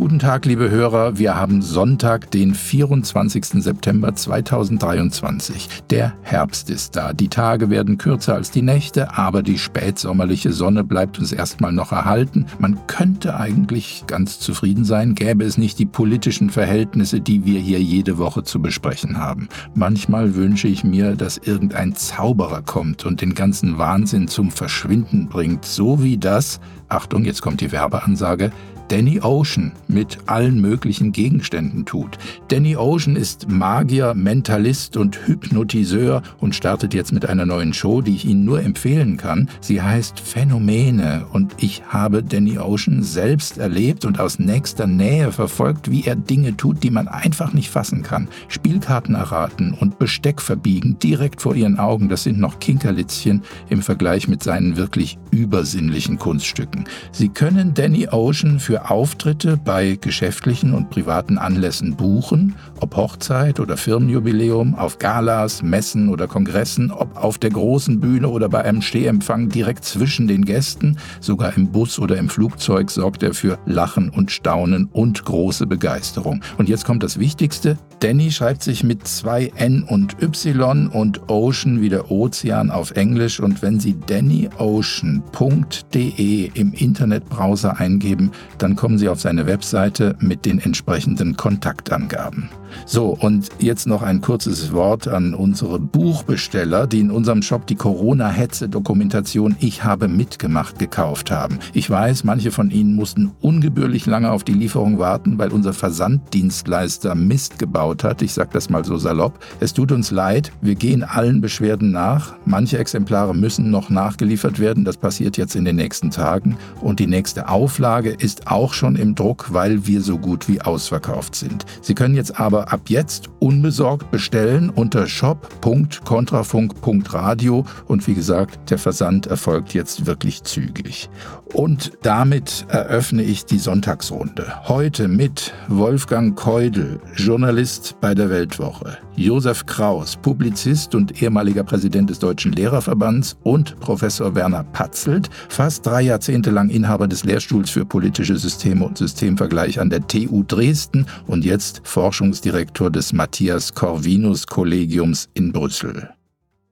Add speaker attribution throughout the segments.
Speaker 1: Guten Tag, liebe Hörer. Wir haben Sonntag, den 24. September 2023. Der Herbst ist da. Die Tage werden kürzer als die Nächte, aber die spätsommerliche Sonne bleibt uns erstmal noch erhalten. Man könnte eigentlich ganz zufrieden sein, gäbe es nicht die politischen Verhältnisse, die wir hier jede Woche zu besprechen haben. Manchmal wünsche ich mir, dass irgendein Zauberer kommt und den ganzen Wahnsinn zum Verschwinden bringt, so wie das, Achtung, jetzt kommt die Werbeansage, Danny Ocean mit allen möglichen Gegenständen tut. Danny Ocean ist Magier, Mentalist und Hypnotiseur und startet jetzt mit einer neuen Show, die ich Ihnen nur empfehlen kann. Sie heißt Phänomene und ich habe Danny Ocean selbst erlebt und aus nächster Nähe verfolgt, wie er Dinge tut, die man einfach nicht fassen kann. Spielkarten erraten und Besteck verbiegen direkt vor Ihren Augen, das sind noch Kinkerlitzchen im Vergleich mit seinen wirklich übersinnlichen Kunststücken. Sie können Danny Ocean für Auftritte bei geschäftlichen und privaten Anlässen buchen, ob Hochzeit oder Firmenjubiläum, auf Galas, Messen oder Kongressen, ob auf der großen Bühne oder bei einem Stehempfang direkt zwischen den Gästen, sogar im Bus oder im Flugzeug sorgt er für Lachen und Staunen und große Begeisterung. Und jetzt kommt das Wichtigste. Danny schreibt sich mit zwei N und Y und Ocean wie der Ozean auf Englisch und wenn Sie dannyocean.de im Internetbrowser eingeben, dann kommen Sie auf seine Webseite mit den entsprechenden Kontaktangaben. So, und jetzt noch ein kurzes Wort an unsere Buchbesteller, die in unserem Shop die Corona-Hetze-Dokumentation Ich habe mitgemacht gekauft haben. Ich weiß, manche von Ihnen mussten ungebührlich lange auf die Lieferung warten, weil unser Versanddienstleister Mist gebaut hat. Ich sage das mal so salopp. Es tut uns leid, wir gehen allen Beschwerden nach. Manche Exemplare müssen noch nachgeliefert werden. Das passiert jetzt in den nächsten Tagen. Und die nächste Auflage ist auch schon im Druck, weil wir so gut wie ausverkauft sind. Sie können jetzt aber ab jetzt unbesorgt bestellen unter shop.kontrafunk.radio und wie gesagt, der Versand erfolgt jetzt wirklich zügig. Und damit eröffne ich die Sonntagsrunde. Heute mit Wolfgang Keudel, Journalist bei der Weltwoche, Josef Kraus, Publizist und ehemaliger Präsident des Deutschen Lehrerverbands und Professor Werner Patzelt, fast drei Jahrzehnte lang Inhaber des Lehrstuhls für politische Systeme und Systemvergleich an der TU Dresden und jetzt Forschungsdirektor des Matthias Corvinus Kollegiums in Brüssel.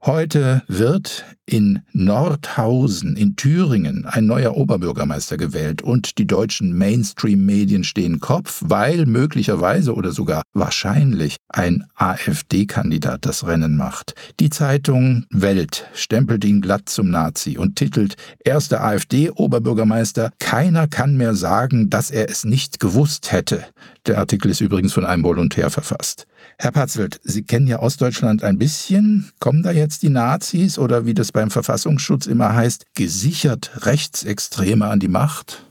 Speaker 1: Heute wird in Nordhausen in Thüringen ein neuer Oberbürgermeister gewählt und die deutschen Mainstream-Medien stehen Kopf, weil möglicherweise oder sogar wahrscheinlich ein AfD-Kandidat das Rennen macht. Die Zeitung Welt stempelt ihn glatt zum Nazi und titelt Erster AfD-Oberbürgermeister, keiner kann mehr sagen, dass er es nicht gewusst hätte. Der Artikel ist übrigens von einem Volontär verfasst. Herr Patzelt, Sie kennen ja Ostdeutschland ein bisschen. Kommen da jetzt die Nazis oder wie das beim Verfassungsschutz immer heißt, gesichert Rechtsextreme an die Macht?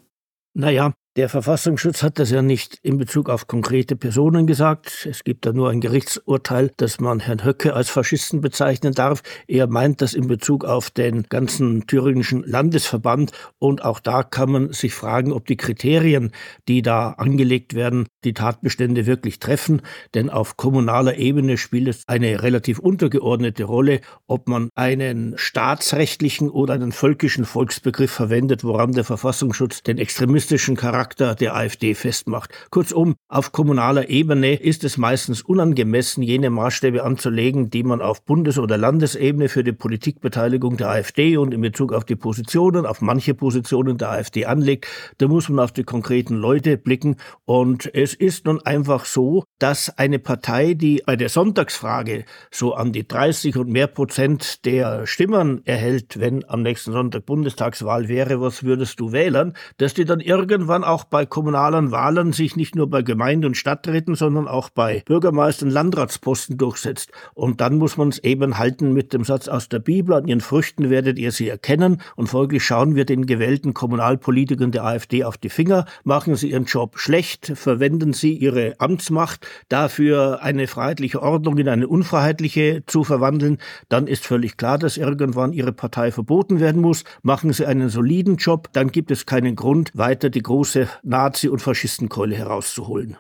Speaker 2: Naja, der Verfassungsschutz hat das ja nicht in Bezug auf konkrete Personen gesagt. Es gibt da nur ein Gerichtsurteil, dass man Herrn Höcke als Faschisten bezeichnen darf. Er meint das in Bezug auf den ganzen thüringischen Landesverband. Und auch da kann man sich fragen, ob die Kriterien, die da angelegt werden, die Tatbestände wirklich treffen. Denn auf kommunaler Ebene spielt es eine relativ untergeordnete Rolle, ob man einen staatsrechtlichen oder einen völkischen Volksbegriff verwendet, woran der Verfassungsschutz den extremistischen Charakter Charakter der AfD festmacht. Kurzum, auf kommunaler Ebene ist es meistens unangemessen, jene Maßstäbe anzulegen, die man auf Bundes- oder Landesebene für die Politikbeteiligung der AfD und in Bezug auf die Positionen, auf manche Positionen der AfD anlegt. Da muss man auf die konkreten Leute blicken. Und es ist nun einfach so, dass eine Partei, die bei der Sonntagsfrage so an die 30 und mehr Prozent der Stimmen erhält, wenn am nächsten Sonntag Bundestagswahl wäre, was würdest du wählen, dass die dann irgendwann auch bei kommunalen Wahlen sich nicht nur bei Gemeinde- und Stadträten, sondern auch bei Bürgermeister- und Landratsposten durchsetzt. Und dann muss man es eben halten mit dem Satz aus der Bibel, an ihren Früchten werdet ihr sie erkennen. Und folglich schauen wir den gewählten Kommunalpolitikern der AfD auf die Finger, machen sie ihren Job schlecht, verwenden sie ihre Amtsmacht dafür eine freiheitliche Ordnung in eine unfreiheitliche zu verwandeln, dann ist völlig klar, dass irgendwann ihre Partei verboten werden muss. Machen sie einen soliden Job, dann gibt es keinen Grund, weiter die große Nazi- und Faschistenkeule herauszuholen.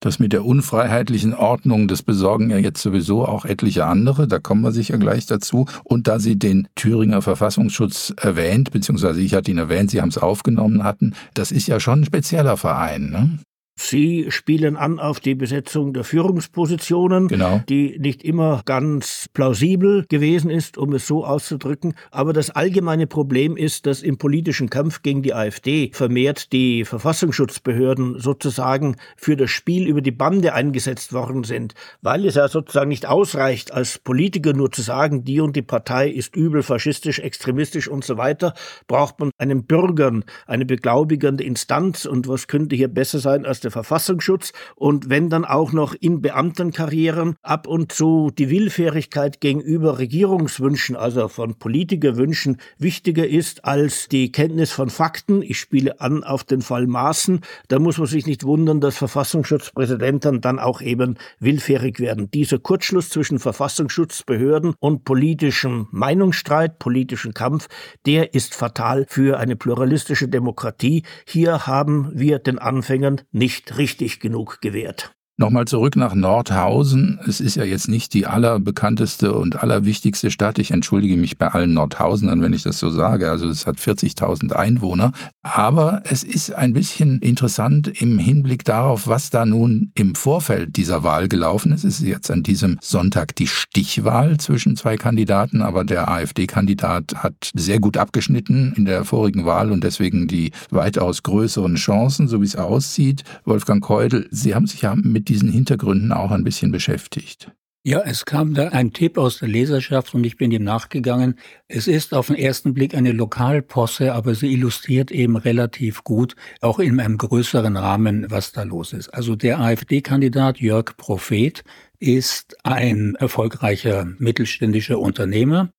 Speaker 1: Das mit der unfreiheitlichen Ordnung, das besorgen ja jetzt sowieso auch etliche andere, da kommen wir sicher gleich dazu. Und da Sie den Thüringer Verfassungsschutz erwähnt, beziehungsweise ich hatte ihn erwähnt, Sie haben es aufgenommen hatten, das ist ja schon ein spezieller Verein. Ne?
Speaker 2: Sie spielen an auf die Besetzung der Führungspositionen,
Speaker 1: genau.
Speaker 2: die nicht immer ganz plausibel gewesen ist, um es so auszudrücken. Aber das allgemeine Problem ist, dass im politischen Kampf gegen die AfD vermehrt die Verfassungsschutzbehörden sozusagen für das Spiel über die Bande eingesetzt worden sind, weil es ja sozusagen nicht ausreicht, als Politiker nur zu sagen, die und die Partei ist übel, faschistisch, extremistisch und so weiter, braucht man einen Bürgern eine beglaubigende Instanz. Und was könnte hier besser sein als der der Verfassungsschutz und wenn dann auch noch in Beamtenkarrieren ab und zu die Willfährigkeit gegenüber Regierungswünschen, also von Politikerwünschen, wichtiger ist als die Kenntnis von Fakten. Ich spiele an auf den Fall Maaßen. Da muss man sich nicht wundern, dass Verfassungsschutzpräsidenten dann auch eben willfährig werden. Dieser Kurzschluss zwischen Verfassungsschutzbehörden und politischem Meinungsstreit, politischem Kampf, der ist fatal für eine pluralistische Demokratie. Hier haben wir den Anfängern nicht nicht richtig genug gewährt.
Speaker 1: Nochmal zurück nach Nordhausen. Es ist ja jetzt nicht die allerbekannteste und allerwichtigste Stadt. Ich entschuldige mich bei allen Nordhausenern, wenn ich das so sage. Also es hat 40.000 Einwohner. Aber es ist ein bisschen interessant im Hinblick darauf, was da nun im Vorfeld dieser Wahl gelaufen ist. Es ist jetzt an diesem Sonntag die Stichwahl zwischen zwei Kandidaten, aber der AfD-Kandidat hat sehr gut abgeschnitten in der vorigen Wahl und deswegen die weitaus größeren Chancen, so wie es aussieht. Wolfgang Keudel, Sie haben sich ja mit diesen Hintergründen auch ein bisschen beschäftigt.
Speaker 3: Ja, es kam da ein Tipp aus der Leserschaft und ich bin ihm nachgegangen. Es ist auf den ersten Blick eine Lokalposse, aber sie illustriert eben relativ gut, auch in einem größeren Rahmen, was da los ist. Also der AfD-Kandidat Jörg Prophet ist ein erfolgreicher mittelständischer Unternehmer,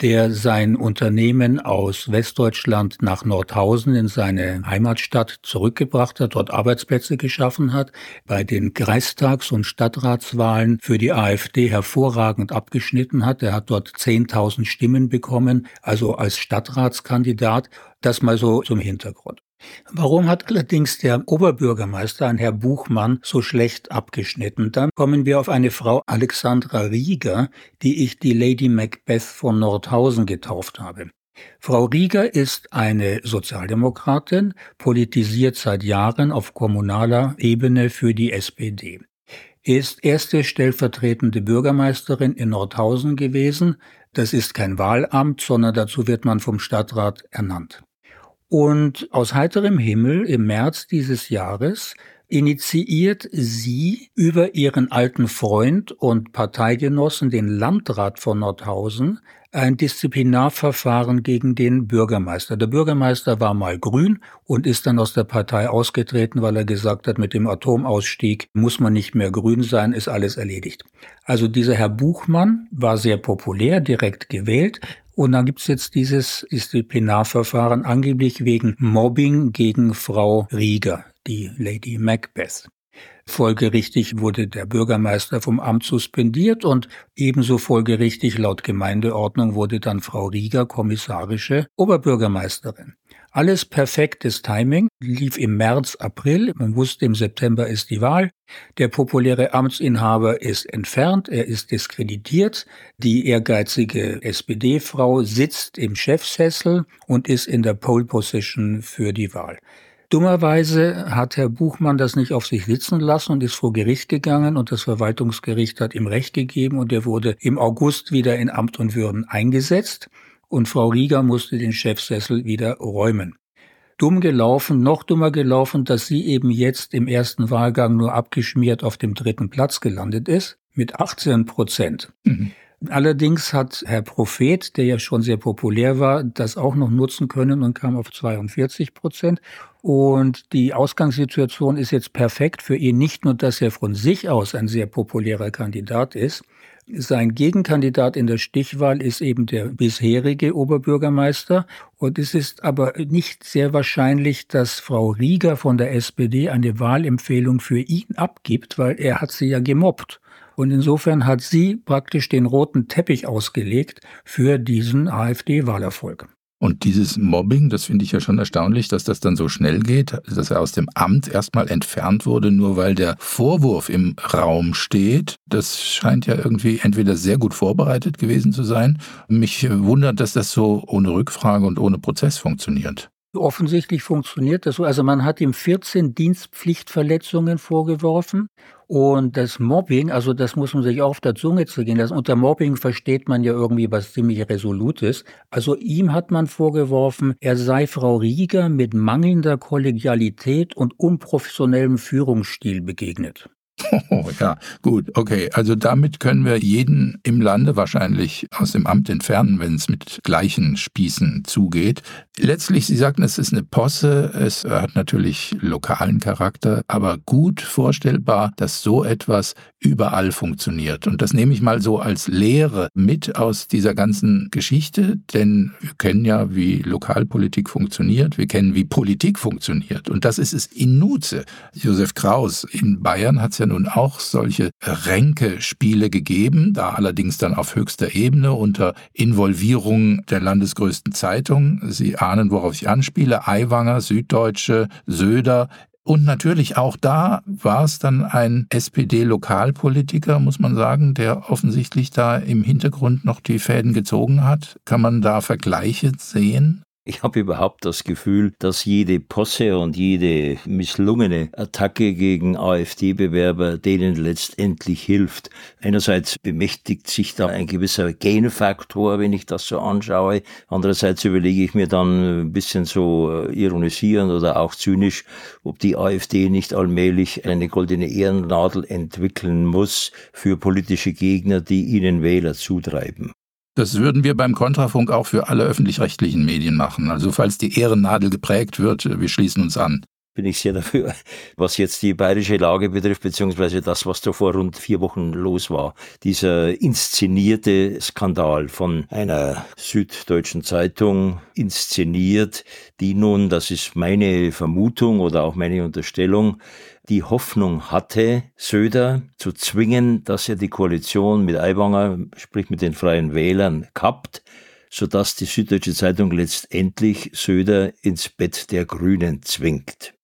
Speaker 3: der sein Unternehmen aus Westdeutschland nach Nordhausen in seine Heimatstadt zurückgebracht hat, dort Arbeitsplätze geschaffen hat, bei den Kreistags- und Stadtratswahlen für die AfD hervorragend abgeschnitten hat. Er hat dort 10.000 Stimmen bekommen, also als Stadtratskandidat. Das mal so zum Hintergrund. Warum hat allerdings der Oberbürgermeister, ein Herr Buchmann, so schlecht abgeschnitten? Dann kommen wir auf eine Frau Alexandra Rieger, die ich die Lady Macbeth von Nordhausen getauft habe. Frau Rieger ist eine Sozialdemokratin, politisiert seit Jahren auf kommunaler Ebene für die SPD. Ist erste stellvertretende Bürgermeisterin in Nordhausen gewesen. Das ist kein Wahlamt, sondern dazu wird man vom Stadtrat ernannt. Und aus heiterem Himmel im März dieses Jahres initiiert sie über ihren alten Freund und Parteigenossen, den Landrat von Nordhausen, ein Disziplinarverfahren gegen den Bürgermeister. Der Bürgermeister war mal grün und ist dann aus der Partei ausgetreten, weil er gesagt hat, mit dem Atomausstieg muss man nicht mehr grün sein, ist alles erledigt. Also dieser Herr Buchmann war sehr populär, direkt gewählt, und dann gibt's jetzt dieses Disziplinarverfahren angeblich wegen Mobbing gegen Frau Rieger, die Lady Macbeth. Folgerichtig wurde der Bürgermeister vom Amt suspendiert und ebenso folgerichtig laut Gemeindeordnung wurde dann Frau Rieger kommissarische Oberbürgermeisterin. Alles perfektes Timing, lief im März, April. Man wusste, im September ist die Wahl. Der populäre Amtsinhaber ist entfernt, er ist diskreditiert. Die ehrgeizige SPD-Frau sitzt im Chefsessel und ist in der Pole Position für die Wahl. Dummerweise hat Herr Buchmann das nicht auf sich sitzen lassen und ist vor Gericht gegangen und das Verwaltungsgericht hat ihm Recht gegeben und er wurde im August wieder in Amt und Würden eingesetzt und Frau Rieger musste den Chefsessel wieder räumen. Dumm gelaufen, noch dummer gelaufen, dass sie eben jetzt im ersten Wahlgang nur abgeschmiert auf dem dritten Platz gelandet ist, mit 18 Prozent. Mhm. Allerdings hat Herr Prophet, der ja schon sehr populär war, das auch noch nutzen können und kam auf 42 Prozent. Und die Ausgangssituation ist jetzt perfekt für ihn. Nicht nur, dass er von sich aus ein sehr populärer Kandidat ist, sein Gegenkandidat in der Stichwahl ist eben der bisherige Oberbürgermeister. Und es ist aber nicht sehr wahrscheinlich, dass Frau Rieger von der SPD eine Wahlempfehlung für ihn abgibt, weil er hat sie ja gemobbt. Und insofern hat sie praktisch den roten Teppich ausgelegt für diesen AfD-Wahlerfolg.
Speaker 1: Und dieses Mobbing, das finde ich ja schon erstaunlich, dass das dann so schnell geht, dass er aus dem Amt erstmal entfernt wurde, nur weil der Vorwurf im Raum steht. Das scheint ja irgendwie entweder sehr gut vorbereitet gewesen zu sein. Mich wundert, dass das so ohne Rückfrage und ohne Prozess funktioniert.
Speaker 3: Offensichtlich funktioniert das so. Also man hat ihm 14 Dienstpflichtverletzungen vorgeworfen und das Mobbing, also das muss man sich auch auf der Zunge zergehen lassen. Unter Mobbing versteht man ja irgendwie was ziemlich Resolutes. Also ihm hat man vorgeworfen, er sei Frau Rieger mit mangelnder Kollegialität und unprofessionellem Führungsstil begegnet.
Speaker 1: Oh, ja, gut, okay. Also damit können wir jeden im Lande wahrscheinlich aus dem Amt entfernen, wenn es mit gleichen Spießen zugeht. Letztlich, Sie sagten, es ist eine Posse, es hat natürlich lokalen Charakter, aber gut vorstellbar, dass so etwas überall funktioniert. Und das nehme ich mal so als Lehre mit aus dieser ganzen Geschichte, denn wir kennen ja, wie Lokalpolitik funktioniert, wir kennen, wie Politik funktioniert. Und das ist es in Nutze. Josef Kraus in Bayern hat es ja nun auch solche Ränkespiele gegeben, da allerdings dann auf höchster Ebene unter Involvierung der landesgrößten Zeitung. Sie ahnen, worauf ich anspiele. Aiwanger, Süddeutsche, Söder, und natürlich auch da war es dann ein SPD-Lokalpolitiker, muss man sagen, der offensichtlich da im Hintergrund noch die Fäden gezogen hat. Kann man da Vergleiche sehen?
Speaker 4: Ich habe überhaupt das Gefühl, dass jede Posse und jede misslungene Attacke gegen AfD-Bewerber denen letztendlich hilft. Einerseits bemächtigt sich da ein gewisser Genfaktor, wenn ich das so anschaue. Andererseits überlege ich mir dann ein bisschen so äh, ironisierend oder auch zynisch, ob die AfD nicht allmählich eine goldene Ehrennadel entwickeln muss für politische Gegner, die ihnen Wähler zutreiben.
Speaker 1: Das würden wir beim Kontrafunk auch für alle öffentlich-rechtlichen Medien machen. Also falls die Ehrennadel geprägt wird, wir schließen uns an
Speaker 4: bin ich sehr dafür, was jetzt die bayerische Lage betrifft, beziehungsweise das, was da vor rund vier Wochen los war. Dieser inszenierte Skandal von einer süddeutschen Zeitung inszeniert, die nun, das ist meine Vermutung oder auch meine Unterstellung, die Hoffnung hatte, Söder zu zwingen, dass er die Koalition mit Aiwanger, sprich mit den Freien Wählern, kappt, sodass die Süddeutsche Zeitung letztendlich Söder ins Bett der Grünen zwingt.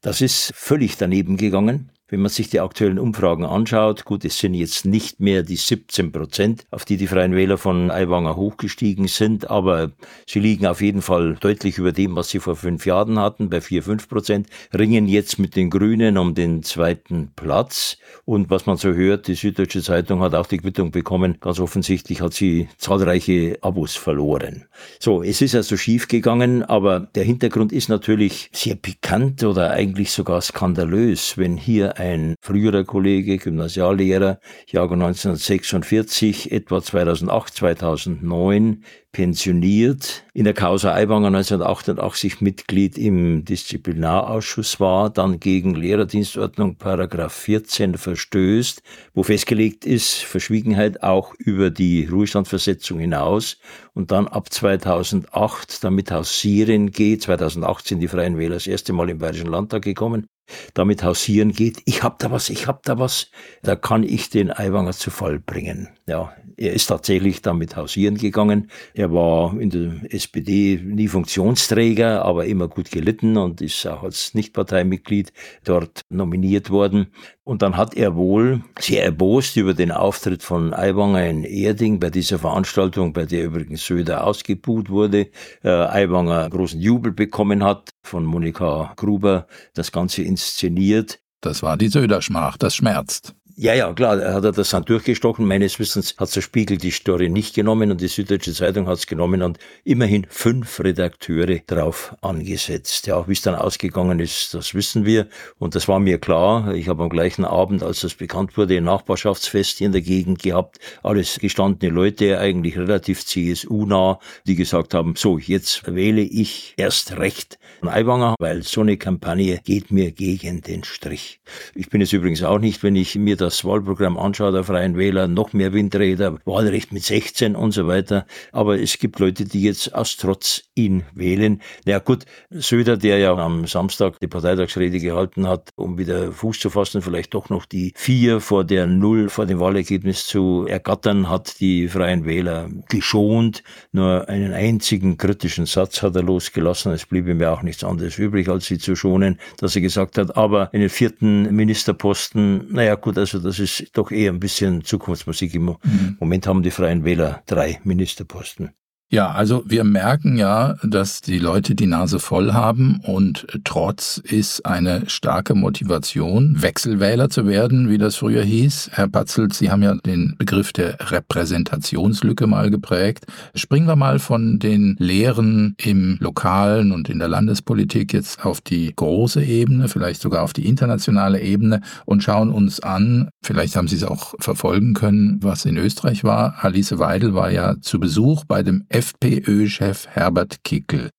Speaker 4: Das ist völlig daneben gegangen. Wenn man sich die aktuellen Umfragen anschaut, gut, es sind jetzt nicht mehr die 17 Prozent, auf die die Freien Wähler von Aiwanger hochgestiegen sind, aber sie liegen auf jeden Fall deutlich über dem, was sie vor fünf Jahren hatten, bei 4, 5 Prozent, ringen jetzt mit den Grünen um den zweiten Platz. Und was man so hört, die Süddeutsche Zeitung hat auch die Quittung bekommen. Ganz offensichtlich hat sie zahlreiche Abos verloren. So, es ist also schief gegangen, aber der Hintergrund ist natürlich sehr pikant oder eigentlich sogar skandalös, wenn hier ein früherer Kollege, Gymnasiallehrer, Jahrgang 1946, etwa 2008, 2009, pensioniert, in der Causa Aiwanger 1988 Mitglied im Disziplinarausschuss war, dann gegen Lehrerdienstordnung Paragraph 14 verstößt, wo festgelegt ist, Verschwiegenheit auch über die Ruhestandsversetzung hinaus und dann ab 2008 damit hausieren geht, 2018 die Freien Wähler das erste Mal im Bayerischen Landtag gekommen, damit hausieren geht, ich hab da was, ich hab da was, da kann ich den Aiwanger zu Fall bringen. Ja, Er ist tatsächlich damit hausieren gegangen. Er war in der SPD nie Funktionsträger, aber immer gut gelitten und ist auch als Nichtparteimitglied dort nominiert worden. Und dann hat er wohl sehr erbost über den Auftritt von Aiwanger in Erding bei dieser Veranstaltung, bei der übrigens Söder ausgebuht wurde, äh, Aiwanger großen Jubel bekommen hat, von Monika Gruber das Ganze inszeniert.
Speaker 1: Das war die Söder-Schmach, das schmerzt.
Speaker 4: Ja, ja, klar, hat er das dann durchgestochen. Meines Wissens hat der Spiegel die Story nicht genommen und die Süddeutsche Zeitung hat es genommen und immerhin fünf Redakteure drauf angesetzt. Ja, wie es dann ausgegangen ist, das wissen wir und das war mir klar. Ich habe am gleichen Abend, als das bekannt wurde, ein Nachbarschaftsfest hier in der Gegend gehabt. Alles gestandene Leute, eigentlich relativ CSU-nah, die gesagt haben, so, jetzt wähle ich erst recht Aiwanger, weil so eine Kampagne geht mir gegen den Strich. Ich bin es übrigens auch nicht, wenn ich mir das Wahlprogramm anschaue der Freien Wähler, noch mehr Windräder, Wahlrecht mit 16 und so weiter. Aber es gibt Leute, die jetzt aus Trotz ihn wählen. Na ja, gut, Söder, der ja am Samstag die Parteitagsrede gehalten hat, um wieder Fuß zu fassen, vielleicht doch noch die vier vor der Null vor dem Wahlergebnis zu ergattern, hat die Freien Wähler geschont. Nur einen einzigen kritischen Satz hat er losgelassen. Es blieb ihm ja auch nichts anderes übrig, als sie zu schonen, dass er gesagt hat, aber einen vierten Ministerposten, naja gut, also das ist doch eher ein bisschen Zukunftsmusik. Im mhm. Moment haben die Freien Wähler drei Ministerposten.
Speaker 1: Ja, also wir merken ja, dass die Leute die Nase voll haben und trotz ist eine starke Motivation, Wechselwähler zu werden, wie das früher hieß. Herr Patzelt, Sie haben ja den Begriff der Repräsentationslücke mal geprägt. Springen wir mal von den Lehren im lokalen und in der Landespolitik jetzt auf die große Ebene, vielleicht sogar auf die internationale Ebene und schauen uns an, vielleicht haben Sie es auch verfolgen können, was in Österreich war. Alice Weidel war ja zu Besuch bei dem FPÖ-Chef Herbert Kickel.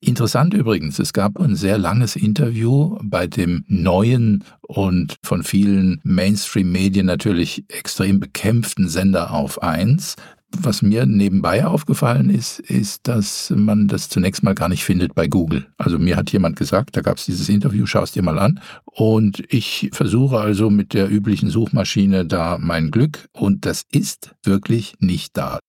Speaker 1: Interessant übrigens, es gab ein sehr langes Interview bei dem neuen und von vielen Mainstream-Medien natürlich extrem bekämpften Sender auf 1. Was mir nebenbei aufgefallen ist, ist, dass man das zunächst mal gar nicht findet bei Google. Also mir hat jemand gesagt, da gab es dieses Interview, schau es dir mal an. Und ich versuche also mit der üblichen Suchmaschine da mein Glück und das ist wirklich nicht da.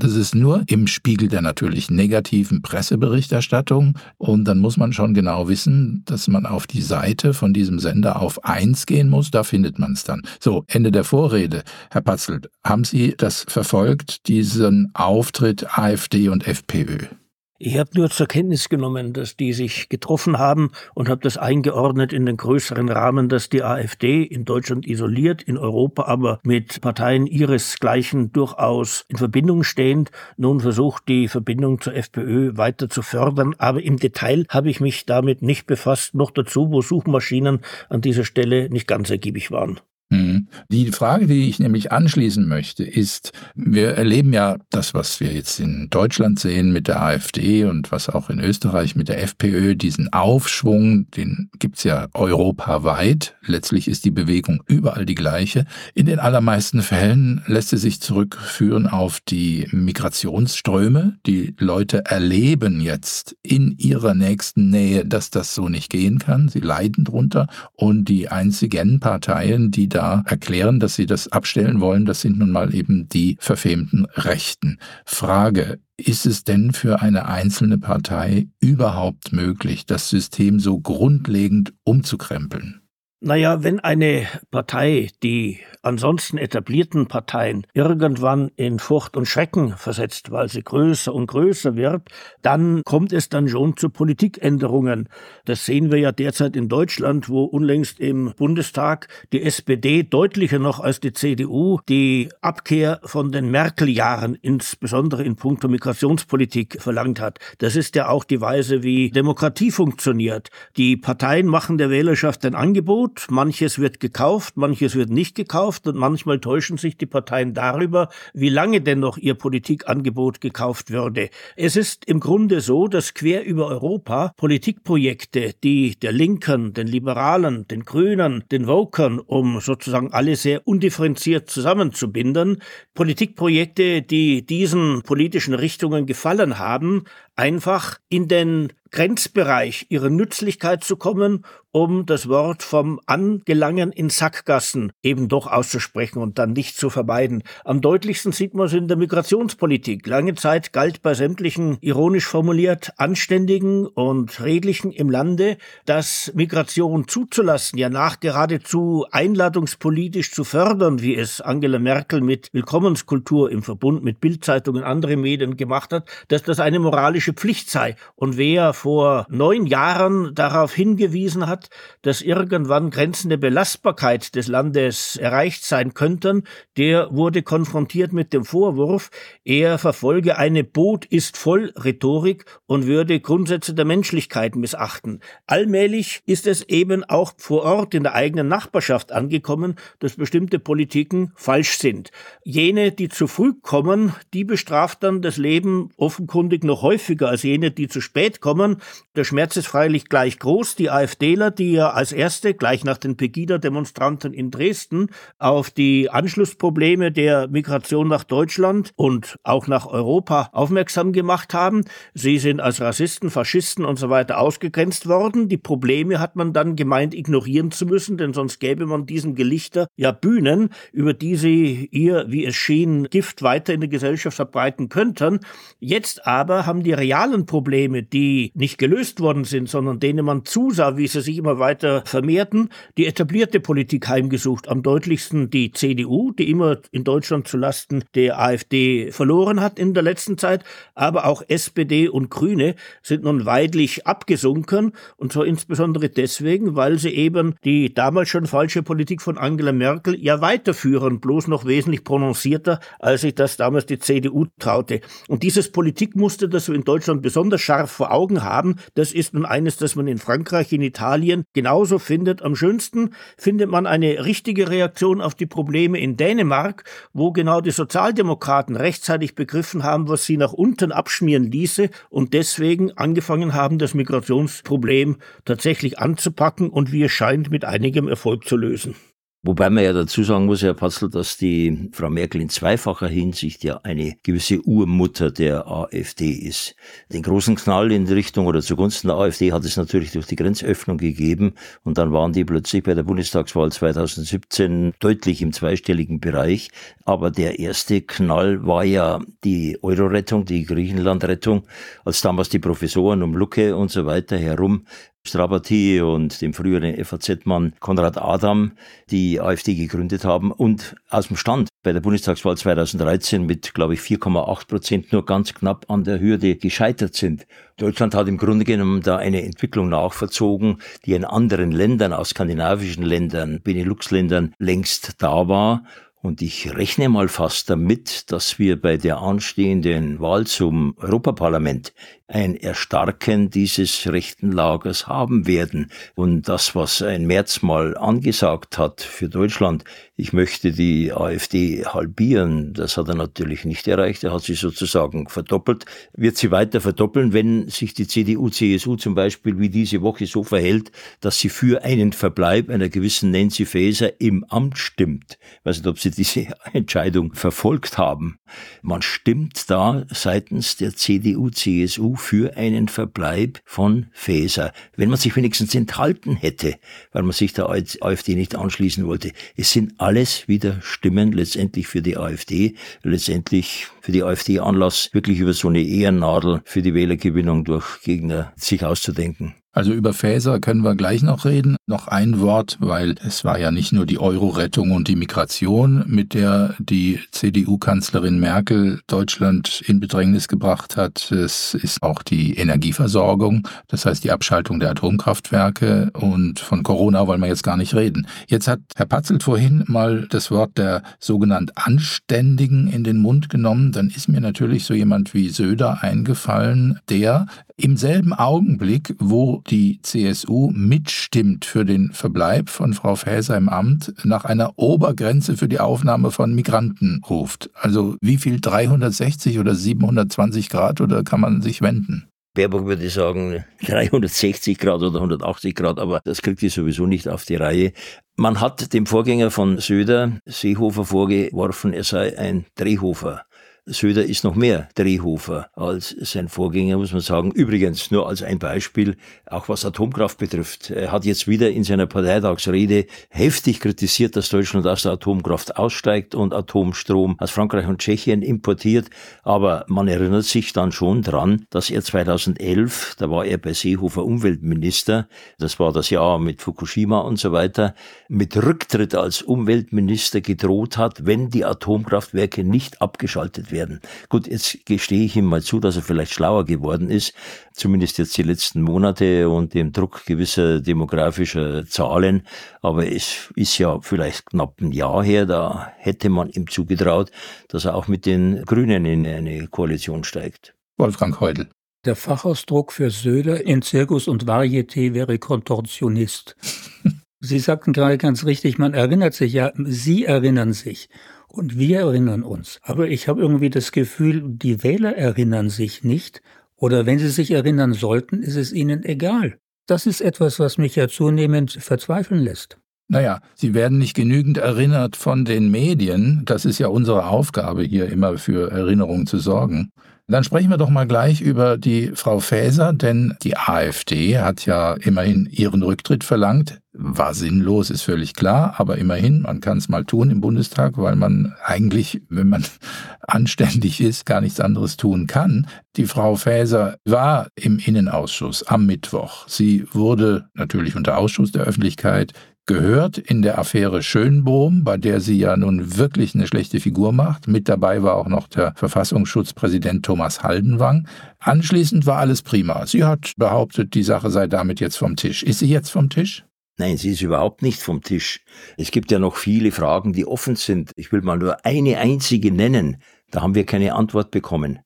Speaker 1: Das ist nur im Spiegel der natürlich negativen Presseberichterstattung und dann muss man schon genau wissen, dass man auf die Seite von diesem Sender auf eins gehen muss, da findet man es dann. So, Ende der Vorrede. Herr Patzelt, haben Sie das verfolgt, diesen Auftritt AfD und FPÖ?
Speaker 2: Ich habe nur zur Kenntnis genommen, dass die sich getroffen haben und habe das eingeordnet in den größeren Rahmen, dass die AfD in Deutschland isoliert, in Europa aber mit Parteien ihresgleichen durchaus in Verbindung stehend, nun versucht, die Verbindung zur FPÖ weiter zu fördern. Aber im Detail habe ich mich damit nicht befasst, noch dazu, wo Suchmaschinen an dieser Stelle nicht ganz ergiebig waren.
Speaker 1: Mhm. Die Frage, die ich nämlich anschließen möchte, ist, wir erleben ja das, was wir jetzt in Deutschland sehen mit der AfD und was auch in Österreich mit der FPÖ, diesen Aufschwung, den gibt's ja europaweit. Letztlich ist die Bewegung überall die gleiche. In den allermeisten Fällen lässt sie sich zurückführen auf die Migrationsströme. Die Leute erleben jetzt in ihrer nächsten Nähe, dass das so nicht gehen kann. Sie leiden drunter und die einzigen Parteien, die da da erklären, dass sie das abstellen wollen, das sind nun mal eben die verfemten Rechten. Frage, ist es denn für eine einzelne Partei überhaupt möglich, das System so grundlegend umzukrempeln?
Speaker 2: Naja, wenn eine Partei die ansonsten etablierten Parteien irgendwann in Furcht und Schrecken versetzt, weil sie größer und größer wird, dann kommt es dann schon zu Politikänderungen. Das sehen wir ja derzeit in Deutschland, wo unlängst im Bundestag die SPD deutlicher noch als die CDU die Abkehr von den Merkel-Jahren, insbesondere in puncto Migrationspolitik, verlangt hat. Das ist ja auch die Weise, wie Demokratie funktioniert. Die Parteien machen der Wählerschaft ein Angebot, gut, manches wird gekauft, manches wird nicht gekauft und manchmal täuschen sich die Parteien darüber, wie lange denn noch ihr Politikangebot gekauft würde. Es ist im Grunde so, dass quer über Europa Politikprojekte, die der Linken, den Liberalen, den Grünen, den Vokern, um sozusagen alle sehr undifferenziert zusammenzubinden, Politikprojekte, die diesen politischen Richtungen gefallen haben, einfach in den Grenzbereich ihrer Nützlichkeit zu kommen um das Wort vom Angelangen in Sackgassen eben doch auszusprechen und dann nicht zu vermeiden. Am deutlichsten sieht man es in der Migrationspolitik. Lange Zeit galt bei sämtlichen, ironisch formuliert, Anständigen und Redlichen im Lande, dass Migration zuzulassen, ja nach geradezu einladungspolitisch zu fördern, wie es Angela Merkel mit Willkommenskultur im Verbund mit Bildzeitung und anderen Medien gemacht hat, dass das eine moralische Pflicht sei. Und wer vor neun Jahren darauf hingewiesen hat, dass irgendwann Grenzen der Belastbarkeit des Landes erreicht sein könnten, der wurde konfrontiert mit dem Vorwurf, er verfolge eine Boot ist voll Rhetorik und würde Grundsätze der Menschlichkeit missachten. Allmählich ist es eben auch vor Ort in der eigenen Nachbarschaft angekommen, dass bestimmte Politiken falsch sind. Jene, die zu früh kommen, die bestraft dann das Leben offenkundig noch häufiger als jene, die zu spät kommen. Der Schmerz ist freilich gleich groß. Die AfDler, die ja als erste gleich nach den Pegida-Demonstranten in Dresden auf die Anschlussprobleme der Migration nach Deutschland und auch nach Europa aufmerksam gemacht haben. Sie sind als Rassisten, Faschisten und so weiter ausgegrenzt worden. Die Probleme hat man dann gemeint ignorieren zu müssen, denn sonst gäbe man diesen Gelichter ja Bühnen, über die sie ihr, wie es schien, Gift weiter in der Gesellschaft verbreiten könnten. Jetzt aber haben die realen Probleme, die nicht gelöst worden sind, sondern denen man zusah, wie sie sich immer weiter vermehrten, die etablierte Politik heimgesucht. Am deutlichsten die CDU, die immer in Deutschland zulasten der AfD verloren hat in der letzten Zeit, aber auch SPD und Grüne sind nun weidlich abgesunken und zwar insbesondere deswegen, weil sie eben die damals schon falsche Politik von Angela Merkel ja weiterführen, bloß noch wesentlich prononcierter, als sich das damals die CDU traute. Und dieses Politikmuster, das wir in Deutschland besonders scharf vor Augen haben, das ist nun eines, das man in Frankreich, in Italien genauso findet. Am schönsten findet man eine richtige Reaktion auf die Probleme in Dänemark, wo genau die Sozialdemokraten rechtzeitig begriffen haben, was sie nach unten abschmieren ließe und deswegen angefangen haben, das Migrationsproblem tatsächlich anzupacken und wie es scheint mit einigem Erfolg zu lösen.
Speaker 4: Wobei man ja dazu sagen muss, Herr Patzel, dass die Frau Merkel in zweifacher Hinsicht ja eine gewisse Urmutter der AfD ist. Den großen Knall in Richtung oder zugunsten der AfD hat es natürlich durch die Grenzöffnung gegeben und dann waren die plötzlich bei der Bundestagswahl 2017 deutlich im zweistelligen Bereich. Aber der erste Knall war ja die Euro-Rettung, die Griechenland-Rettung, als damals die Professoren um Lucke und so weiter herum Strabati und dem früheren FAZ-Mann Konrad Adam die AfD gegründet haben und aus dem Stand bei der Bundestagswahl 2013 mit, glaube ich, 4,8 Prozent nur ganz knapp an der Hürde gescheitert sind. Deutschland hat im Grunde genommen da eine Entwicklung nachverzogen, die in anderen Ländern, aus skandinavischen Ländern, Benelux-Ländern längst da war. Und ich rechne mal fast damit, dass wir bei der anstehenden Wahl zum Europaparlament ein Erstarken dieses rechten Lagers haben werden. Und das, was ein März mal angesagt hat für Deutschland, ich möchte die AfD halbieren, das hat er natürlich nicht erreicht. Er hat sie sozusagen verdoppelt, wird sie weiter verdoppeln, wenn sich die CDU, CSU zum Beispiel wie diese Woche so verhält, dass sie für einen Verbleib einer gewissen Nancy Faeser im Amt stimmt. Ich weiß nicht, ob Sie diese Entscheidung verfolgt haben. Man stimmt da seitens der CDU, CSU für einen Verbleib von Faeser. Wenn man sich wenigstens enthalten hätte, weil man sich der AfD nicht anschließen wollte. Es sind alles wieder Stimmen letztendlich für die AfD, letztendlich für die AfD Anlass, wirklich über so eine Ehrennadel für die Wählergewinnung durch Gegner sich auszudenken.
Speaker 1: Also über Faeser können wir gleich noch reden. Noch ein Wort, weil es war ja nicht nur die Euro-Rettung und die Migration, mit der die CDU-Kanzlerin Merkel Deutschland in Bedrängnis gebracht hat. Es ist auch die Energieversorgung, das heißt die Abschaltung der Atomkraftwerke und von Corona wollen wir jetzt gar nicht reden. Jetzt hat Herr Patzelt vorhin mal das Wort der sogenannten Anständigen in den Mund genommen. Dann ist mir natürlich so jemand wie Söder eingefallen, der im selben Augenblick, wo die CSU mitstimmt für den Verbleib von Frau Faeser im Amt, nach einer Obergrenze für die Aufnahme von Migranten ruft. Also wie viel 360 oder 720 Grad oder kann man sich wenden?
Speaker 4: Baerbock würde sagen 360 Grad oder 180 Grad, aber das kriegt sie sowieso nicht auf die Reihe. Man hat dem Vorgänger von Söder, Seehofer, vorgeworfen, er sei ein Drehhofer. Söder ist noch mehr Drehhofer als sein Vorgänger, muss man sagen. Übrigens, nur als ein Beispiel, auch was Atomkraft betrifft. Er hat jetzt wieder in seiner Parteitagsrede heftig kritisiert, dass Deutschland aus der Atomkraft aussteigt und Atomstrom aus Frankreich und Tschechien importiert. Aber man erinnert sich dann schon dran, dass er 2011, da war er bei Seehofer Umweltminister, das war das Jahr mit Fukushima und so weiter, mit Rücktritt als Umweltminister gedroht hat, wenn die Atomkraftwerke nicht abgeschaltet werden. Gut, jetzt gestehe ich ihm mal zu, dass er vielleicht schlauer geworden ist, zumindest jetzt die letzten Monate und dem Druck gewisser demografischer Zahlen. Aber es ist ja vielleicht knapp ein Jahr her, da hätte man ihm zugetraut, dass er auch mit den Grünen in eine Koalition steigt.
Speaker 1: Wolfgang Heudel.
Speaker 3: Der Fachausdruck für Söder in Zirkus und Varieté wäre Kontortionist. Sie sagten gerade ganz richtig, man erinnert sich ja, Sie erinnern sich und wir erinnern uns. Aber ich habe irgendwie das Gefühl, die Wähler erinnern sich nicht oder wenn sie sich erinnern sollten, ist es ihnen egal. Das ist etwas, was mich ja zunehmend verzweifeln lässt.
Speaker 1: Naja, sie werden nicht genügend erinnert von den Medien. Das ist ja unsere Aufgabe, hier immer für Erinnerungen zu sorgen. Dann sprechen wir doch mal gleich über die Frau Faeser, denn die AfD hat ja immerhin ihren Rücktritt verlangt. War sinnlos, ist völlig klar, aber immerhin, man kann es mal tun im Bundestag, weil man eigentlich, wenn man anständig ist, gar nichts anderes tun kann. Die Frau Faeser war im Innenausschuss am Mittwoch. Sie wurde natürlich unter Ausschuss der Öffentlichkeit gehört in der Affäre Schönbohm, bei der sie ja nun wirklich eine schlechte Figur macht. Mit dabei war auch noch der Verfassungsschutzpräsident Thomas Haldenwang. Anschließend war alles prima. Sie hat behauptet, die Sache sei damit jetzt vom Tisch. Ist sie jetzt vom Tisch?
Speaker 4: Nein, sie ist überhaupt nicht vom Tisch. Es gibt ja noch viele Fragen, die offen sind. Ich will mal nur eine einzige nennen. Da haben wir keine Antwort bekommen.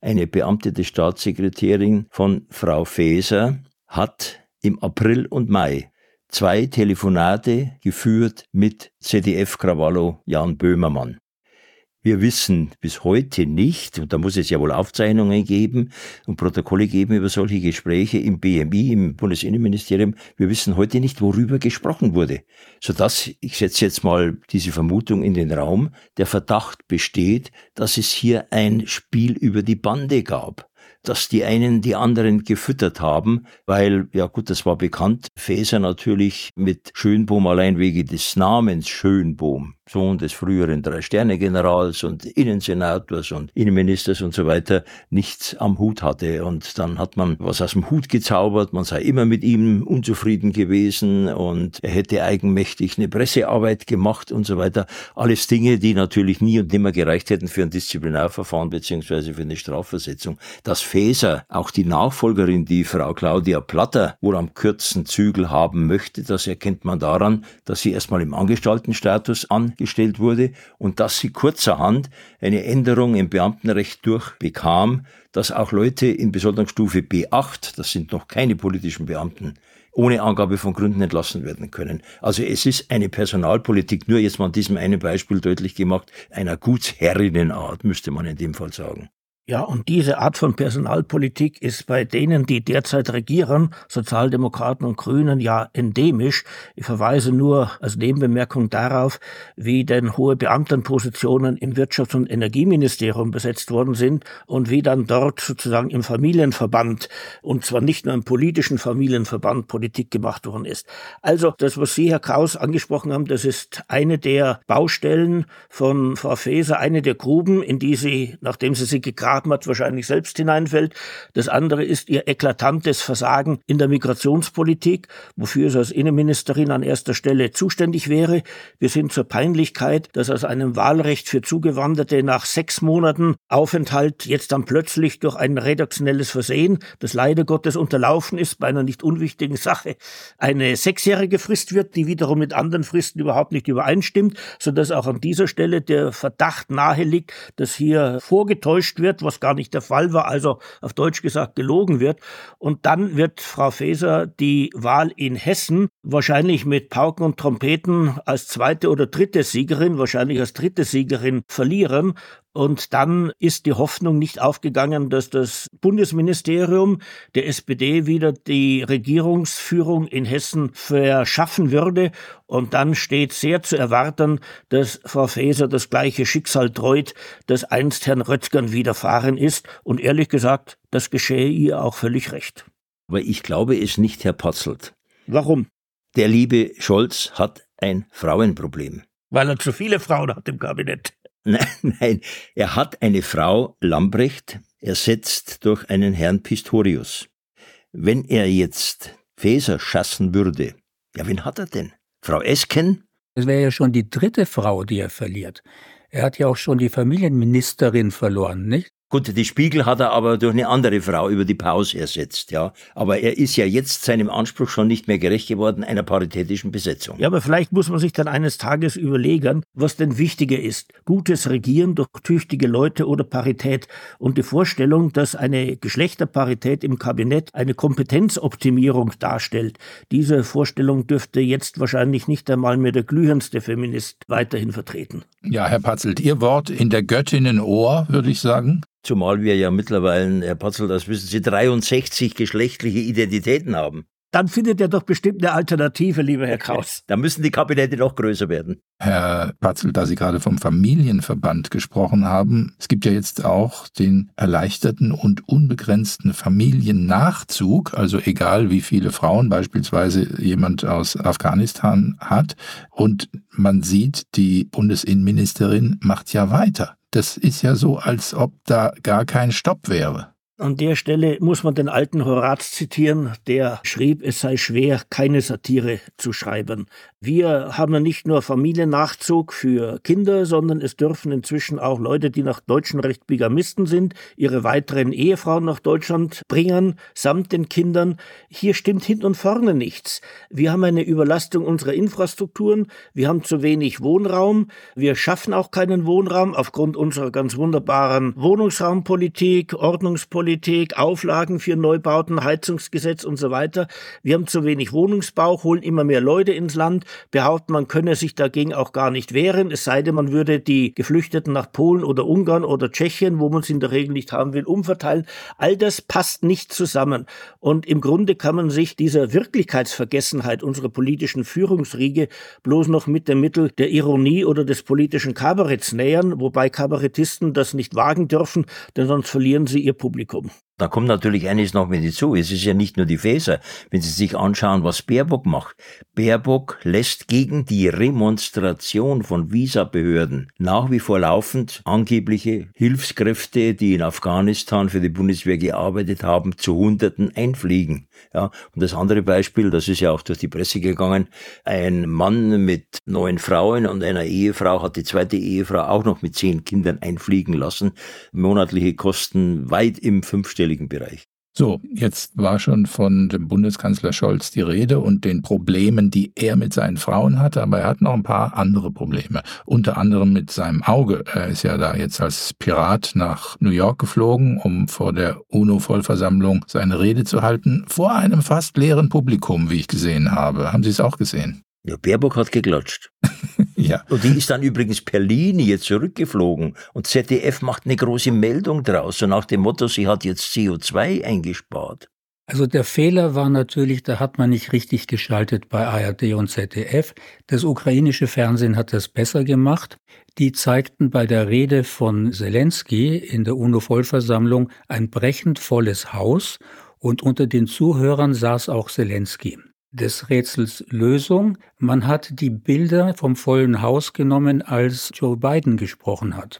Speaker 4: Eine beamtete Staatssekretärin von Frau Faeser hat im April und Mai zwei Telefonate geführt mit ZDF-Krawallo Jan Böhmermann. Wir wissen bis heute nicht, und da muss es ja wohl Aufzeichnungen geben und Protokolle geben über solche Gespräche im BMI, im Bundesinnenministerium, wir wissen heute nicht, worüber gesprochen wurde. Sodass, ich setze jetzt mal diese Vermutung in den Raum, der Verdacht besteht, dass es hier ein Spiel über die Bande gab dass die einen die anderen gefüttert haben, weil, ja gut, das war bekannt, Faeser natürlich mit Schönbohm allein wegen des Namens Schönbohm Sohn des früheren Drei-Sterne-Generals und Innensenators und Innenministers und so weiter, nichts am Hut hatte. Und dann hat man was aus dem Hut gezaubert, man sei immer mit ihm unzufrieden gewesen und er hätte eigenmächtig eine Pressearbeit gemacht und so weiter. Alles Dinge, die natürlich nie und nimmer gereicht hätten für ein Disziplinarverfahren beziehungsweise für eine Strafversetzung. Dass Faeser, auch die Nachfolgerin, die Frau Claudia Platter, wohl am kürzesten Zügel haben möchte, das erkennt man daran, dass sie erstmal im Angestaltenstatus an gestellt wurde und dass sie kurzerhand eine Änderung im Beamtenrecht durchbekam, dass auch Leute in Besoldungsstufe B8, das sind noch keine politischen Beamten, ohne Angabe von Gründen entlassen werden können. Also es ist eine Personalpolitik, nur jetzt mal an diesem einen Beispiel deutlich gemacht, einer Gutsherrinnenart, müsste man in dem Fall sagen.
Speaker 2: Ja, und diese Art von Personalpolitik ist bei denen, die derzeit regieren, Sozialdemokraten und Grünen, ja endemisch. Ich verweise nur als Nebenbemerkung darauf, wie denn hohe Beamtenpositionen im Wirtschafts- und Energieministerium besetzt worden sind und wie dann dort sozusagen im Familienverband, und zwar nicht nur im politischen Familienverband, Politik gemacht worden ist. Also das, was Sie, Herr Kraus, angesprochen haben, das ist eine der Baustellen von Frau Faeser, eine der Gruben, in die sie, nachdem sie sie gegraben Abmat wahrscheinlich selbst hineinfällt. Das andere ist ihr eklatantes Versagen in der Migrationspolitik, wofür sie als Innenministerin an erster Stelle zuständig wäre. Wir sind zur Peinlichkeit, dass aus einem Wahlrecht für Zugewanderte nach sechs Monaten Aufenthalt jetzt dann plötzlich durch ein redaktionelles Versehen, das leider Gottes unterlaufen ist bei einer nicht unwichtigen Sache, eine sechsjährige Frist wird, die wiederum mit anderen Fristen überhaupt nicht übereinstimmt, sodass auch an dieser Stelle der Verdacht nahe liegt, dass hier vorgetäuscht wird, was gar nicht der Fall war, also auf Deutsch gesagt gelogen wird. Und dann wird Frau Faeser die Wahl in Hessen wahrscheinlich mit Pauken und Trompeten als zweite oder dritte Siegerin, wahrscheinlich als dritte Siegerin verlieren Und dann ist die Hoffnung nicht aufgegangen, dass das Bundesministerium der SPD wieder die Regierungsführung in Hessen verschaffen würde. Und dann steht sehr zu erwarten, dass Frau Faeser das gleiche Schicksal treut, das einst Herrn Röttgern widerfahren ist. Und ehrlich gesagt, das geschehe ihr auch völlig recht.
Speaker 4: Aber ich glaube es nicht, Herr Patzelt.
Speaker 2: Warum?
Speaker 4: Der liebe Scholz hat ein Frauenproblem.
Speaker 2: Weil er zu viele Frauen hat im Kabinett.
Speaker 4: Nein, nein, er hat eine Frau Lambrecht ersetzt durch einen Herrn Pistorius. Wenn er jetzt Faeser schassen würde, ja, wen hat er denn? Frau Esken?
Speaker 3: Es wäre ja schon die dritte Frau, die er verliert. Er hat ja auch schon die Familienministerin verloren, nicht?
Speaker 4: Gut, die Spiegel hat er aber durch eine andere Frau über die Pause ersetzt, ja. Aber er ist ja jetzt seinem Anspruch schon nicht mehr gerecht geworden, einer paritätischen Besetzung.
Speaker 2: Ja, aber vielleicht muss man sich dann eines Tages überlegen, was denn wichtiger ist. Gutes Regieren durch tüchtige Leute oder Parität. Und die Vorstellung, dass eine Geschlechterparität im Kabinett eine Kompetenzoptimierung darstellt, diese Vorstellung dürfte jetzt wahrscheinlich nicht einmal mehr der glühendste Feminist weiterhin vertreten.
Speaker 1: Ja, Herr Patzelt, Ihr Wort in der Göttinnen Ohr, würde ich sagen.
Speaker 4: Zumal wir ja mittlerweile, Herr Patzel, das wissen Sie, 63 geschlechtliche Identitäten haben.
Speaker 2: Dann findet er doch bestimmt eine Alternative, lieber Herr Kraus.
Speaker 4: Da müssen die Kabinette noch größer werden.
Speaker 1: Herr Patzel, da Sie gerade vom Familienverband gesprochen haben, es gibt ja jetzt auch den erleichterten und unbegrenzten Familiennachzug, also egal wie viele Frauen beispielsweise jemand aus Afghanistan hat. Und man sieht, die Bundesinnenministerin macht ja weiter. Das ist ja so, als ob da gar kein Stopp wäre.
Speaker 2: An der Stelle muss man den alten Horaz zitieren, der schrieb, es sei schwer, keine Satire zu schreiben. Wir haben ja nicht nur Familiennachzug für Kinder, sondern es dürfen inzwischen auch Leute, die nach deutschem Recht Bigamisten sind, ihre weiteren Ehefrauen nach Deutschland bringen, samt den Kindern. Hier stimmt hinten und vorne nichts. Wir haben eine Überlastung unserer Infrastrukturen, wir haben zu wenig Wohnraum, wir schaffen auch keinen Wohnraum aufgrund unserer ganz wunderbaren Wohnungsraumpolitik, Ordnungspolitik, Politik, Auflagen für Neubauten, Heizungsgesetz und so weiter. Wir haben zu wenig Wohnungsbau, holen immer mehr Leute ins Land, behaupten, man könne sich dagegen auch gar nicht wehren, es sei denn, man würde die Geflüchteten nach Polen oder Ungarn oder Tschechien, wo man sie in der Regel nicht haben will, umverteilen. All das passt nicht zusammen. Und im Grunde kann man sich dieser Wirklichkeitsvergessenheit unserer politischen Führungsriege bloß noch mit dem Mittel der Ironie oder des politischen Kabaretts nähern, wobei Kabarettisten das nicht wagen dürfen, denn sonst verlieren sie ihr Publikum.
Speaker 4: Jacob Da kommt natürlich eines noch mit hinzu. Es ist ja nicht nur die Faeser. Wenn Sie sich anschauen, was Baerbock macht. Baerbock lässt gegen die Remonstration von Visabehörden nach wie vor laufend angebliche Hilfskräfte, die in Afghanistan für die Bundeswehr gearbeitet haben, zu Hunderten einfliegen. Ja, und das andere Beispiel, das ist ja auch durch die Presse gegangen. Ein Mann mit neun Frauen und einer Ehefrau hat die zweite Ehefrau auch noch mit zehn Kindern einfliegen lassen. Monatliche Kosten weit im fünfstelligen Bereich.
Speaker 1: So, jetzt war schon von dem Bundeskanzler Scholz die Rede und den Problemen, die er mit seinen Frauen hatte, aber er hat noch ein paar andere Probleme. Unter anderem mit seinem Auge. Er ist ja da jetzt als Pirat nach New York geflogen, um vor der UNO-Vollversammlung seine Rede zu halten, vor einem fast leeren Publikum, wie ich gesehen habe. Haben Sie es auch gesehen?
Speaker 4: Ja, Baerbock hat geklatscht.
Speaker 1: ja.
Speaker 4: Und die ist dann übrigens per Linie zurückgeflogen. Und ZDF macht eine große Meldung draus, so nach dem Motto, sie hat jetzt CO2 eingespart.
Speaker 3: Also der Fehler war natürlich, da hat man nicht richtig geschaltet bei ARD und ZDF. Das ukrainische Fernsehen hat das besser gemacht. Die zeigten bei der Rede von Zelensky in der UNO-Vollversammlung ein brechend volles Haus und unter den Zuhörern saß auch Zelensky des Rätsels Lösung. Man hat die Bilder vom vollen Haus genommen, als Joe Biden gesprochen hat